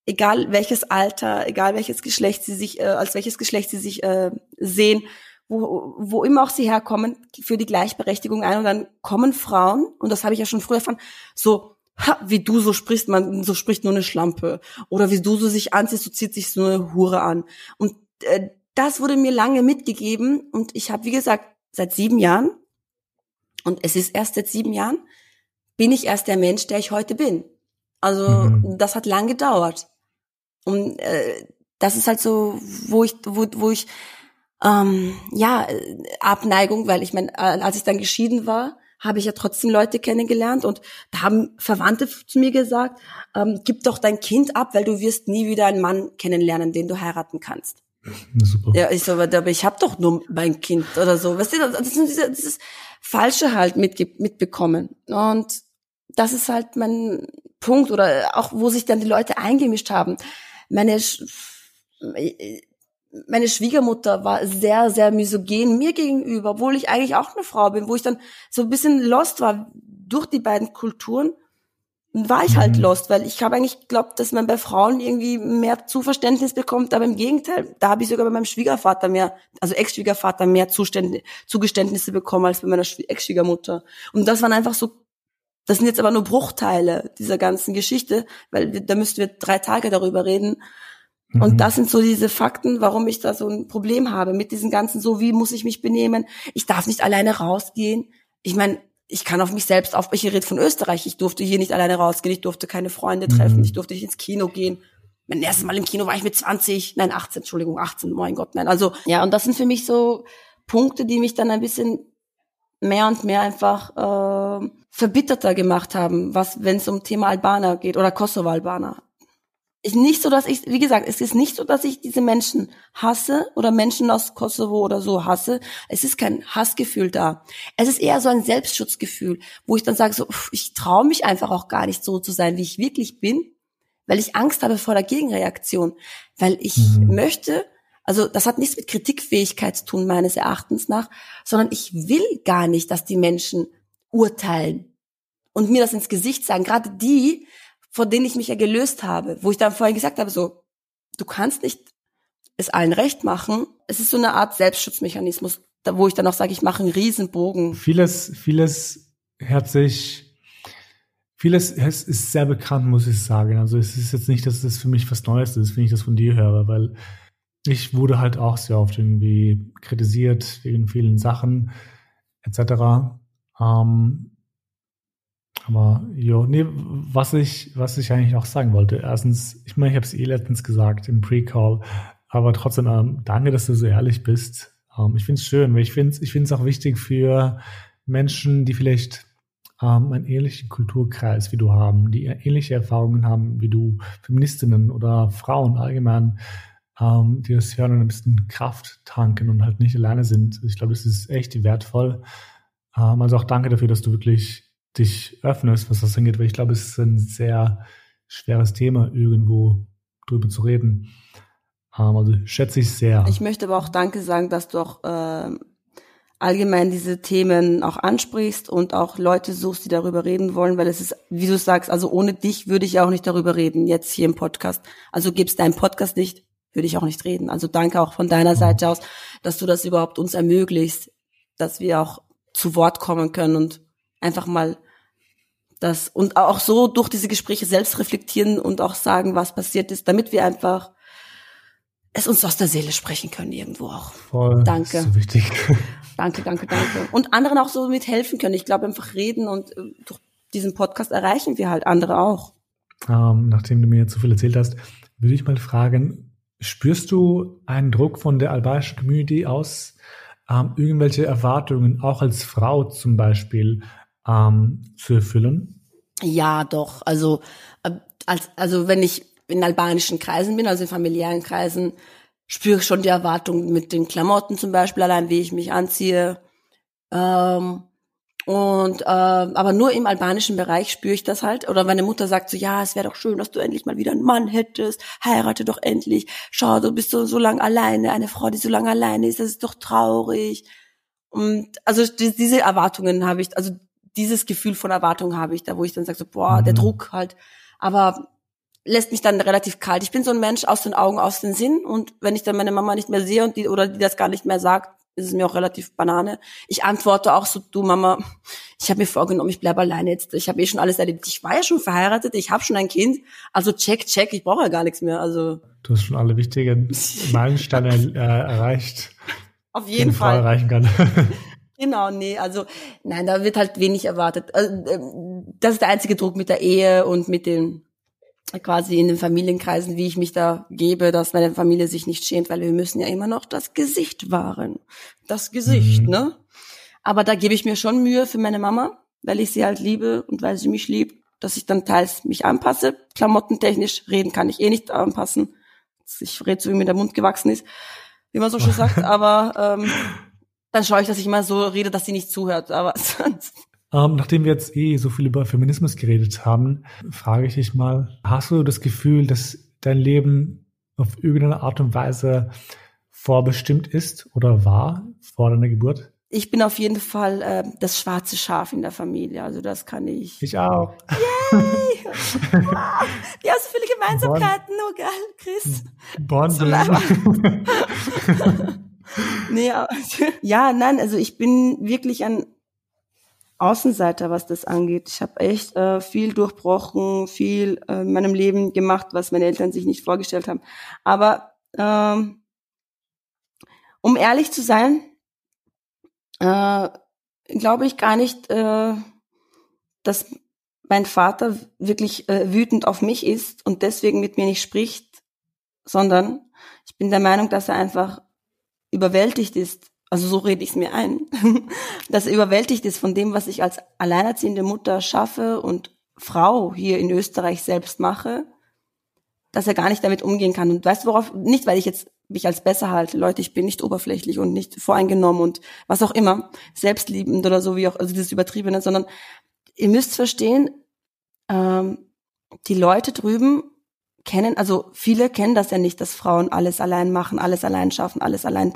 egal welches Alter, egal welches Geschlecht sie sich, äh, als welches Geschlecht sie sich äh, sehen, wo, wo immer auch sie herkommen, für die Gleichberechtigung ein. Und dann kommen Frauen, und das habe ich ja schon früher erfahren, so, ha, wie du so sprichst, man, so spricht nur eine Schlampe. Oder wie du so sich anziehst, so zieht sich so eine Hure an. Und äh, das wurde mir lange mitgegeben. Und ich habe, wie gesagt, seit sieben Jahren, und es ist erst seit sieben Jahren, bin ich erst der Mensch, der ich heute bin. Also mhm. das hat lang gedauert. Und äh, das ist halt so, wo ich, wo, wo ich ähm, ja Abneigung, weil ich meine, äh, als ich dann geschieden war, habe ich ja trotzdem Leute kennengelernt und da haben Verwandte zu mir gesagt, ähm, gib doch dein Kind ab, weil du wirst nie wieder einen Mann kennenlernen, den du heiraten kannst. Super. Ja, ich so, aber ich habe doch nur mein Kind oder so. Weißt du, das ist dieses, dieses Falsche halt mitge mitbekommen. Und das ist halt mein Punkt oder auch, wo sich dann die Leute eingemischt haben meine, meine Schwiegermutter war sehr, sehr misogen mir gegenüber, obwohl ich eigentlich auch eine Frau bin, wo ich dann so ein bisschen lost war durch die beiden Kulturen war ich halt mhm. lost, weil ich habe eigentlich geglaubt, dass man bei Frauen irgendwie mehr Zuverständnis bekommt, aber im Gegenteil, da habe ich sogar bei meinem Schwiegervater mehr, also Ex-Schwiegervater mehr Zuständ Zugeständnisse bekommen als bei meiner Ex-Schwiegermutter. Und das waren einfach so das sind jetzt aber nur Bruchteile dieser ganzen Geschichte, weil wir, da müssten wir drei Tage darüber reden. Mhm. Und das sind so diese Fakten, warum ich da so ein Problem habe mit diesen ganzen, so wie muss ich mich benehmen. Ich darf nicht alleine rausgehen. ich meine, ich kann auf mich selbst auf, ich rede von Österreich, ich durfte hier nicht alleine rausgehen, ich durfte keine Freunde treffen, mhm. ich durfte nicht ins Kino gehen. Mein erstes Mal im Kino war ich mit 20, nein, 18, Entschuldigung, 18, mein Gott, nein. Also, ja, und das sind für mich so Punkte, die mich dann ein bisschen mehr und mehr einfach äh, verbitterter gemacht haben, was, wenn es um Thema Albaner geht oder Kosovo-Albaner. Ist nicht so, dass ich, wie gesagt, es ist nicht so, dass ich diese Menschen hasse oder Menschen aus Kosovo oder so hasse. Es ist kein Hassgefühl da. Es ist eher so ein Selbstschutzgefühl, wo ich dann sage, so, ich traue mich einfach auch gar nicht so zu sein, wie ich wirklich bin, weil ich Angst habe vor der Gegenreaktion, weil ich mhm. möchte, also das hat nichts mit Kritikfähigkeit zu tun, meines Erachtens nach, sondern ich will gar nicht, dass die Menschen urteilen und mir das ins Gesicht sagen. Gerade die, von denen ich mich ja gelöst habe, wo ich dann vorhin gesagt habe, so, du kannst nicht es allen recht machen. Es ist so eine Art Selbstschutzmechanismus, wo ich dann auch sage, ich mache einen Riesenbogen. Vieles, vieles hat sich, vieles ist sehr bekannt, muss ich sagen. Also es ist jetzt nicht, dass das für mich was Neues ist, wenn ich das von dir höre, weil ich wurde halt auch sehr oft irgendwie kritisiert wegen vielen Sachen etc. Ähm, aber jo, nee, was ich, was ich eigentlich auch sagen wollte. Erstens, ich meine, ich habe es eh letztens gesagt im Pre-Call, aber trotzdem, ähm, danke, dass du so ehrlich bist. Ähm, ich finde es schön, weil ich finde es ich find's auch wichtig für Menschen, die vielleicht ähm, einen ähnlichen Kulturkreis wie du haben, die ähnliche Erfahrungen haben wie du, Feministinnen oder Frauen allgemein, ähm, die das hören und ein bisschen Kraft tanken und halt nicht alleine sind. Ich glaube, das ist echt wertvoll. Ähm, also auch danke dafür, dass du wirklich dich öffnest, was das angeht, weil ich glaube, es ist ein sehr schweres Thema, irgendwo drüber zu reden. Ähm, also schätze ich sehr. Ich möchte aber auch Danke sagen, dass du auch äh, allgemein diese Themen auch ansprichst und auch Leute suchst, die darüber reden wollen, weil es ist, wie du sagst, also ohne dich würde ich auch nicht darüber reden, jetzt hier im Podcast. Also gibst deinen Podcast nicht, würde ich auch nicht reden. Also danke auch von deiner Seite aus, dass du das überhaupt uns ermöglicht, dass wir auch zu Wort kommen können und einfach mal das und auch so durch diese Gespräche selbst reflektieren und auch sagen, was passiert ist, damit wir einfach es uns aus der Seele sprechen können irgendwo auch. Voll. Danke. So wichtig. Danke, danke, danke. Und anderen auch so mithelfen können. Ich glaube, einfach reden und äh, durch diesen Podcast erreichen wir halt andere auch. Ähm, nachdem du mir jetzt so viel erzählt hast, würde ich mal fragen, spürst du einen Druck von der albanischen Community aus, ähm, irgendwelche Erwartungen, auch als Frau zum Beispiel, ähm, zu erfüllen? Ja, doch. Also, äh, als, also wenn ich in albanischen Kreisen bin, also in familiären Kreisen, spüre ich schon die Erwartung mit den Klamotten zum Beispiel, allein wie ich mich anziehe. Ähm, und äh, aber nur im albanischen Bereich spüre ich das halt. Oder meine Mutter sagt so, ja, es wäre doch schön, dass du endlich mal wieder einen Mann hättest. Heirate doch endlich. Schau, du bist so, so lange alleine. Eine Frau, die so lange alleine ist, das ist doch traurig. Und also die, diese Erwartungen habe ich, also dieses Gefühl von Erwartung habe ich da, wo ich dann sage so, boah, mhm. der Druck halt. Aber lässt mich dann relativ kalt. Ich bin so ein Mensch aus den Augen, aus den Sinn. Und wenn ich dann meine Mama nicht mehr sehe und die oder die das gar nicht mehr sagt, ist es mir auch relativ banane. Ich antworte auch so, du Mama, ich habe mir vorgenommen, ich bleibe alleine jetzt. Ich habe eh schon alles erlebt. Ich war ja schon verheiratet, ich habe schon ein Kind. Also check, check, ich brauche ja gar nichts mehr. Also du hast schon alle wichtigen Meilensteine äh, erreicht. Auf jeden Fall. erreichen kann. Genau, nee, also nein, da wird halt wenig erwartet. Also, ähm, das ist der einzige Druck mit der Ehe und mit den quasi in den Familienkreisen, wie ich mich da gebe, dass meine Familie sich nicht schämt, weil wir müssen ja immer noch das Gesicht wahren. Das Gesicht, mhm. ne? Aber da gebe ich mir schon Mühe für meine Mama, weil ich sie halt liebe und weil sie mich liebt, dass ich dann teils mich anpasse. Klamottentechnisch reden kann ich eh nicht anpassen. Ich rede so, wie mir der Mund gewachsen ist, wie man so schön sagt, aber ähm, dann schaue ich, dass ich immer so rede, dass sie nicht zuhört. Aber sonst. Ähm, nachdem wir jetzt eh so viel über Feminismus geredet haben, frage ich dich mal, hast du das Gefühl, dass dein Leben auf irgendeine Art und Weise vorbestimmt ist oder war vor deiner Geburt? Ich bin auf jeden Fall äh, das schwarze Schaf in der Familie, also das kann ich. Ich auch. Yay! wow, wir haben so viele Gemeinsamkeiten, oh geil, Chris. Born so nee, ja, nein, also ich bin wirklich ein Außenseiter, was das angeht. Ich habe echt äh, viel durchbrochen, viel äh, in meinem Leben gemacht, was meine Eltern sich nicht vorgestellt haben. Aber ähm, um ehrlich zu sein, äh, glaube ich gar nicht, äh, dass mein Vater wirklich äh, wütend auf mich ist und deswegen mit mir nicht spricht, sondern ich bin der Meinung, dass er einfach überwältigt ist. Also so rede ich es mir ein, dass er überwältigt ist von dem, was ich als alleinerziehende Mutter schaffe und Frau hier in Österreich selbst mache, dass er gar nicht damit umgehen kann. Und weißt du worauf? Nicht, weil ich jetzt mich als besser halte. Leute, ich bin nicht oberflächlich und nicht voreingenommen und was auch immer, selbstliebend oder so wie auch, also das Übertriebene, sondern ihr müsst verstehen, ähm, die Leute drüben kennen, also viele kennen das ja nicht, dass Frauen alles allein machen, alles allein schaffen, alles allein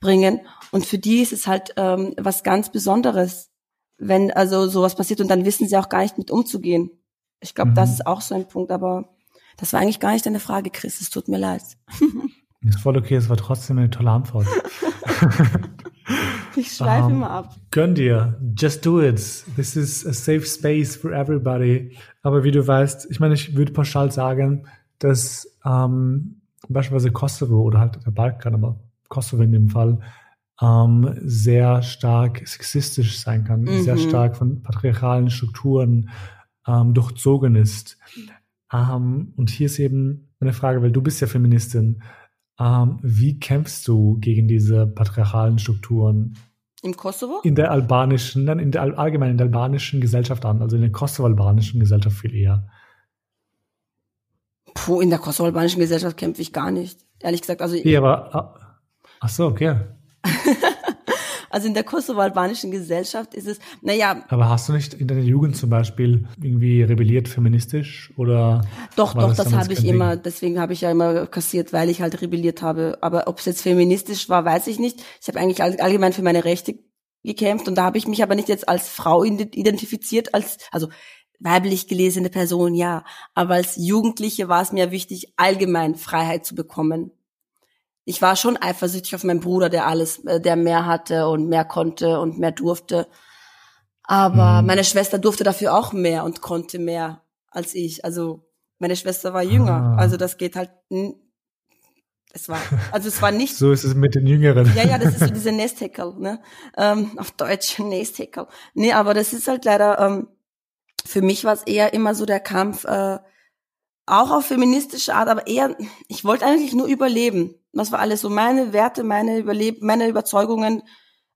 durchbringen. Und für die ist es halt ähm, was ganz Besonderes, wenn also sowas passiert und dann wissen sie auch gar nicht mit umzugehen. Ich glaube, mhm. das ist auch so ein Punkt, aber das war eigentlich gar nicht deine Frage, Chris. Es tut mir leid. Ist voll okay, es war trotzdem eine tolle Antwort. ich schweife um, immer ab. Gönn dir. Just do it. This is a safe space for everybody. Aber wie du weißt, ich meine, ich würde pauschal sagen, dass ähm, beispielsweise Kosovo oder halt der Balkan, aber Kosovo in dem Fall, ähm, sehr stark sexistisch sein kann, mhm. sehr stark von patriarchalen Strukturen ähm, durchzogen ist. Ähm, und hier ist eben eine Frage, weil du bist ja Feministin. Ähm, wie kämpfst du gegen diese patriarchalen Strukturen? Im Kosovo? In der albanischen, dann in der allgemeinen in der albanischen Gesellschaft an, also in der kosovo-albanischen Gesellschaft viel eher. Puh, in der kosovo-albanischen Gesellschaft kämpfe ich gar nicht. Ehrlich gesagt, also. Ja, aber, ach so, okay. Also in der kosovo-albanischen Gesellschaft ist es, naja. Aber hast du nicht in deiner Jugend zum Beispiel irgendwie rebelliert feministisch oder? Doch, doch, das, das habe ich immer, deswegen habe ich ja immer kassiert, weil ich halt rebelliert habe. Aber ob es jetzt feministisch war, weiß ich nicht. Ich habe eigentlich allgemein für meine Rechte gekämpft und da habe ich mich aber nicht jetzt als Frau identifiziert, als, also weiblich gelesene Person, ja. Aber als Jugendliche war es mir wichtig, allgemein Freiheit zu bekommen ich war schon eifersüchtig auf meinen Bruder, der alles, äh, der mehr hatte und mehr konnte und mehr durfte. Aber mhm. meine Schwester durfte dafür auch mehr und konnte mehr als ich. Also meine Schwester war jünger. Ah. Also das geht halt. Es war, also es war nicht. so ist es mit den Jüngeren. Ja, ja, das ist so diese Nestheckel, ne? Ähm, auf Deutsch Nestheckel. Nee, aber das ist halt leider, ähm, für mich war es eher immer so der Kampf, äh, auch auf feministische Art, aber eher, ich wollte eigentlich nur überleben. Das war alles so meine Werte, meine Überleb meine Überzeugungen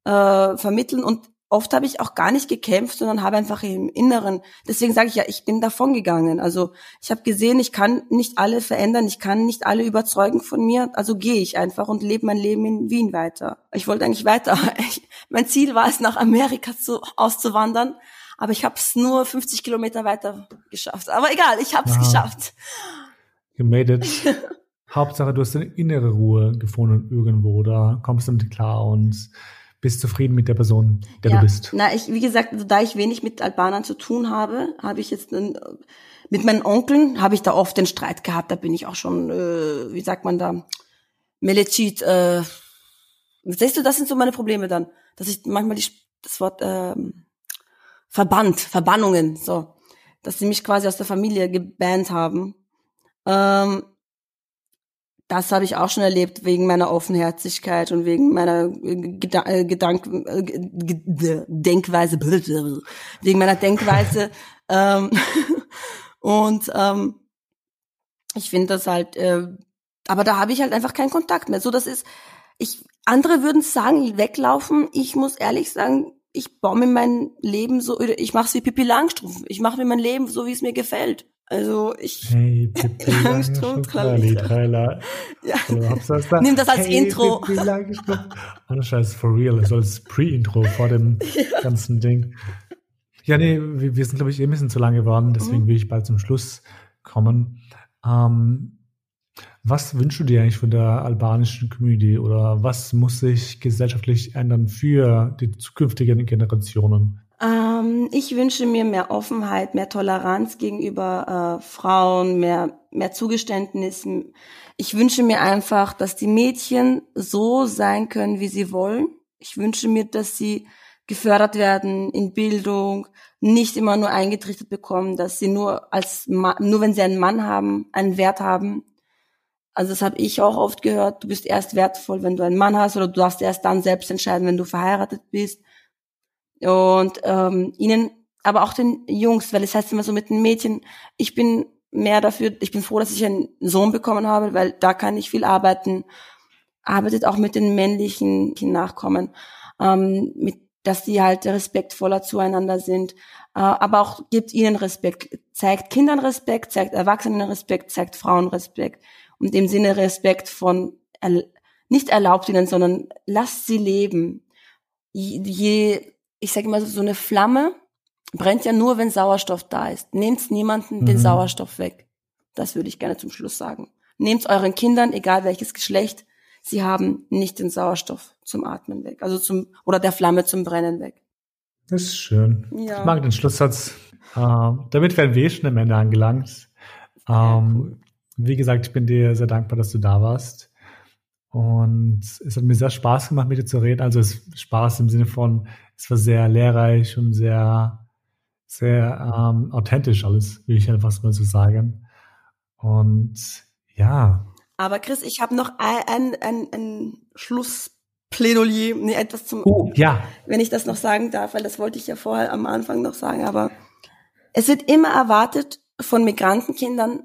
äh, vermitteln und oft habe ich auch gar nicht gekämpft, sondern habe einfach im Inneren. Deswegen sage ich ja, ich bin davon gegangen. Also ich habe gesehen, ich kann nicht alle verändern, ich kann nicht alle überzeugen von mir, also gehe ich einfach und lebe mein Leben in Wien weiter. Ich wollte eigentlich weiter. Ich, mein Ziel war es, nach Amerika zu, auszuwandern, aber ich habe es nur 50 Kilometer weiter geschafft. Aber egal, ich habe es geschafft. You made it. Hauptsache, du hast eine innere Ruhe gefunden irgendwo. Da kommst du damit klar und bist zufrieden mit der Person, der ja, du bist. Na, ich, wie gesagt, also da ich wenig mit Albanern zu tun habe, habe ich jetzt einen, mit meinen Onkeln habe ich da oft den Streit gehabt. Da bin ich auch schon, äh, wie sagt man da, Melecit. Äh, siehst du, das sind so meine Probleme dann, dass ich manchmal die, das Wort äh, verbannt, Verbannungen, so, dass sie mich quasi aus der Familie gebannt haben. Ähm, das habe ich auch schon erlebt wegen meiner Offenherzigkeit und wegen meiner Geda äh, Gedank äh, Denkweise, wegen meiner Denkweise. ähm, und ähm, ich finde das halt, äh, aber da habe ich halt einfach keinen Kontakt mehr. So, das ist, ich, andere würden sagen, weglaufen. Ich muss ehrlich sagen, ich baue mir mein Leben so, ich mache es wie Pippi Langstrumpf. Ich mache mir mein Leben so, wie es mir gefällt. Also ich hey, Pippi Langstrumpf, Trali, Trailer. Ja. das da? Nimm das als hey, Intro. Pippi Oh, Scheiß, for real, so als Pre-Intro vor dem ja. ganzen Ding. Ja, nee, wir, wir sind, glaube ich, eh ein bisschen zu lange geworden, deswegen mhm. will ich bald zum Schluss kommen. Ähm, was wünschst du dir eigentlich von der albanischen Community oder was muss sich gesellschaftlich ändern für die zukünftigen Generationen? Ähm, ich wünsche mir mehr Offenheit, mehr Toleranz gegenüber äh, Frauen, mehr, mehr Zugeständnis. Ich wünsche mir einfach, dass die Mädchen so sein können, wie sie wollen. Ich wünsche mir, dass sie gefördert werden in Bildung, nicht immer nur eingetrichtert bekommen, dass sie nur als nur wenn sie einen Mann haben, einen Wert haben, also das habe ich auch oft gehört. Du bist erst wertvoll, wenn du einen Mann hast oder du darfst erst dann selbst entscheiden, wenn du verheiratet bist. und ähm, ihnen, aber auch den Jungs, weil es heißt immer so mit den Mädchen, ich bin mehr dafür, ich bin froh, dass ich einen Sohn bekommen habe, weil da kann ich viel arbeiten. Arbeitet auch mit den männlichen Nachkommen, ähm, mit, dass die halt respektvoller zueinander sind, äh, aber auch gibt ihnen Respekt, zeigt Kindern Respekt, zeigt Erwachsenen Respekt, zeigt Frauen Respekt. Und im Sinne Respekt von nicht erlaubt ihnen, sondern lasst sie leben. Je, ich sage immer so eine Flamme brennt ja nur, wenn Sauerstoff da ist. Nehmt niemanden mhm. den Sauerstoff weg. Das würde ich gerne zum Schluss sagen. Nehmt euren Kindern, egal welches Geschlecht, sie haben nicht den Sauerstoff zum Atmen weg, also zum oder der Flamme zum Brennen weg. Das ist schön. Ja. Ich mag den Schlusssatz. Äh, damit wären wir schon am Ende angelangt. Ähm, cool. Wie gesagt, ich bin dir sehr dankbar, dass du da warst. Und es hat mir sehr Spaß gemacht, mit dir zu reden. Also es Spaß im Sinne von, es war sehr lehrreich und sehr, sehr ähm, authentisch alles, will ich einfach mal so sagen. Und ja. Aber Chris, ich habe noch ein, ein, ein, ein Schlussplädoyer, nee, etwas zum, oh, ja. wenn ich das noch sagen darf, weil das wollte ich ja vorher am Anfang noch sagen, aber es wird immer erwartet von Migrantenkindern,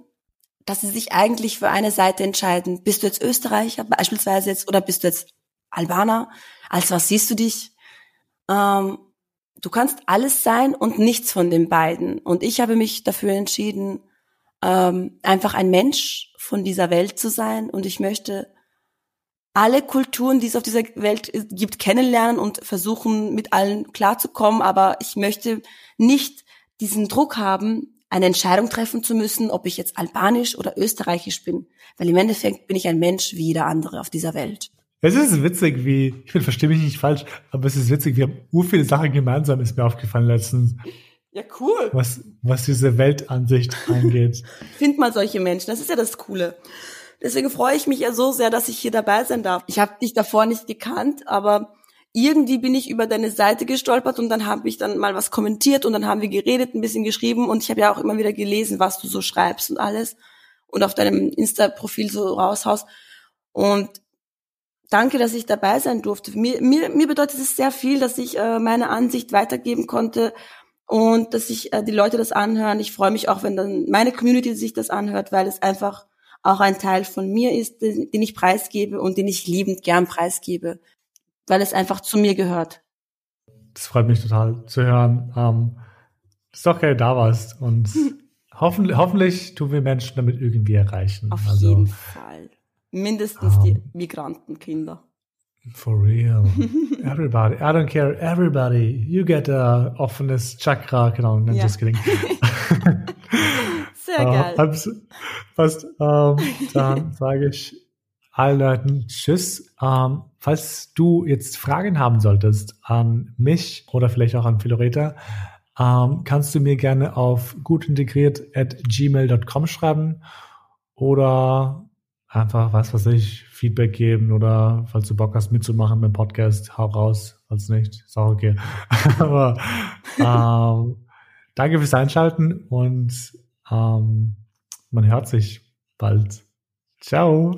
dass sie sich eigentlich für eine Seite entscheiden. Bist du jetzt Österreicher beispielsweise jetzt oder bist du jetzt Albaner? Als was siehst du dich? Ähm, du kannst alles sein und nichts von den beiden. Und ich habe mich dafür entschieden, ähm, einfach ein Mensch von dieser Welt zu sein. Und ich möchte alle Kulturen, die es auf dieser Welt gibt, kennenlernen und versuchen, mit allen klarzukommen. Aber ich möchte nicht diesen Druck haben, eine Entscheidung treffen zu müssen, ob ich jetzt albanisch oder österreichisch bin. Weil im Endeffekt bin ich ein Mensch wie jeder andere auf dieser Welt. Es ist witzig, wie, ich verstehe mich nicht falsch, aber es ist witzig, wir haben ur viele Sachen gemeinsam, ist mir aufgefallen letztens. Ja, cool. Was, was diese Weltansicht angeht. Find mal solche Menschen, das ist ja das Coole. Deswegen freue ich mich ja so sehr, dass ich hier dabei sein darf. Ich habe dich davor nicht gekannt, aber irgendwie bin ich über deine Seite gestolpert und dann habe ich dann mal was kommentiert und dann haben wir geredet, ein bisschen geschrieben und ich habe ja auch immer wieder gelesen, was du so schreibst und alles und auf deinem Insta-Profil so raushaust. Und danke, dass ich dabei sein durfte. Mir, mir, mir bedeutet es sehr viel, dass ich äh, meine Ansicht weitergeben konnte und dass sich äh, die Leute das anhören. Ich freue mich auch, wenn dann meine Community sich das anhört, weil es einfach auch ein Teil von mir ist, den, den ich preisgebe und den ich liebend gern preisgebe weil es einfach zu mir gehört. Das freut mich total zu hören. Ähm, ist doch geil, da warst. Und hoffentlich, hoffentlich tun wir Menschen damit irgendwie erreichen. Auf also, jeden Fall. Mindestens um, die ähm, Migrantenkinder. For real. Everybody. I don't care. Everybody. You get a offenes Chakra. Genau, I'm ja. just kidding. Sehr uh, geil. Passt. Um, dann sage ich allen Leuten Tschüss. Ähm, falls du jetzt Fragen haben solltest an mich oder vielleicht auch an Philoreta, ähm, kannst du mir gerne auf gutintegriert.gmail.com schreiben oder einfach, was weiß ich, Feedback geben oder falls du Bock hast mitzumachen beim Podcast, hau raus, falls nicht, ist auch okay. Aber ähm, danke fürs Einschalten und ähm, man hört sich bald. Ciao.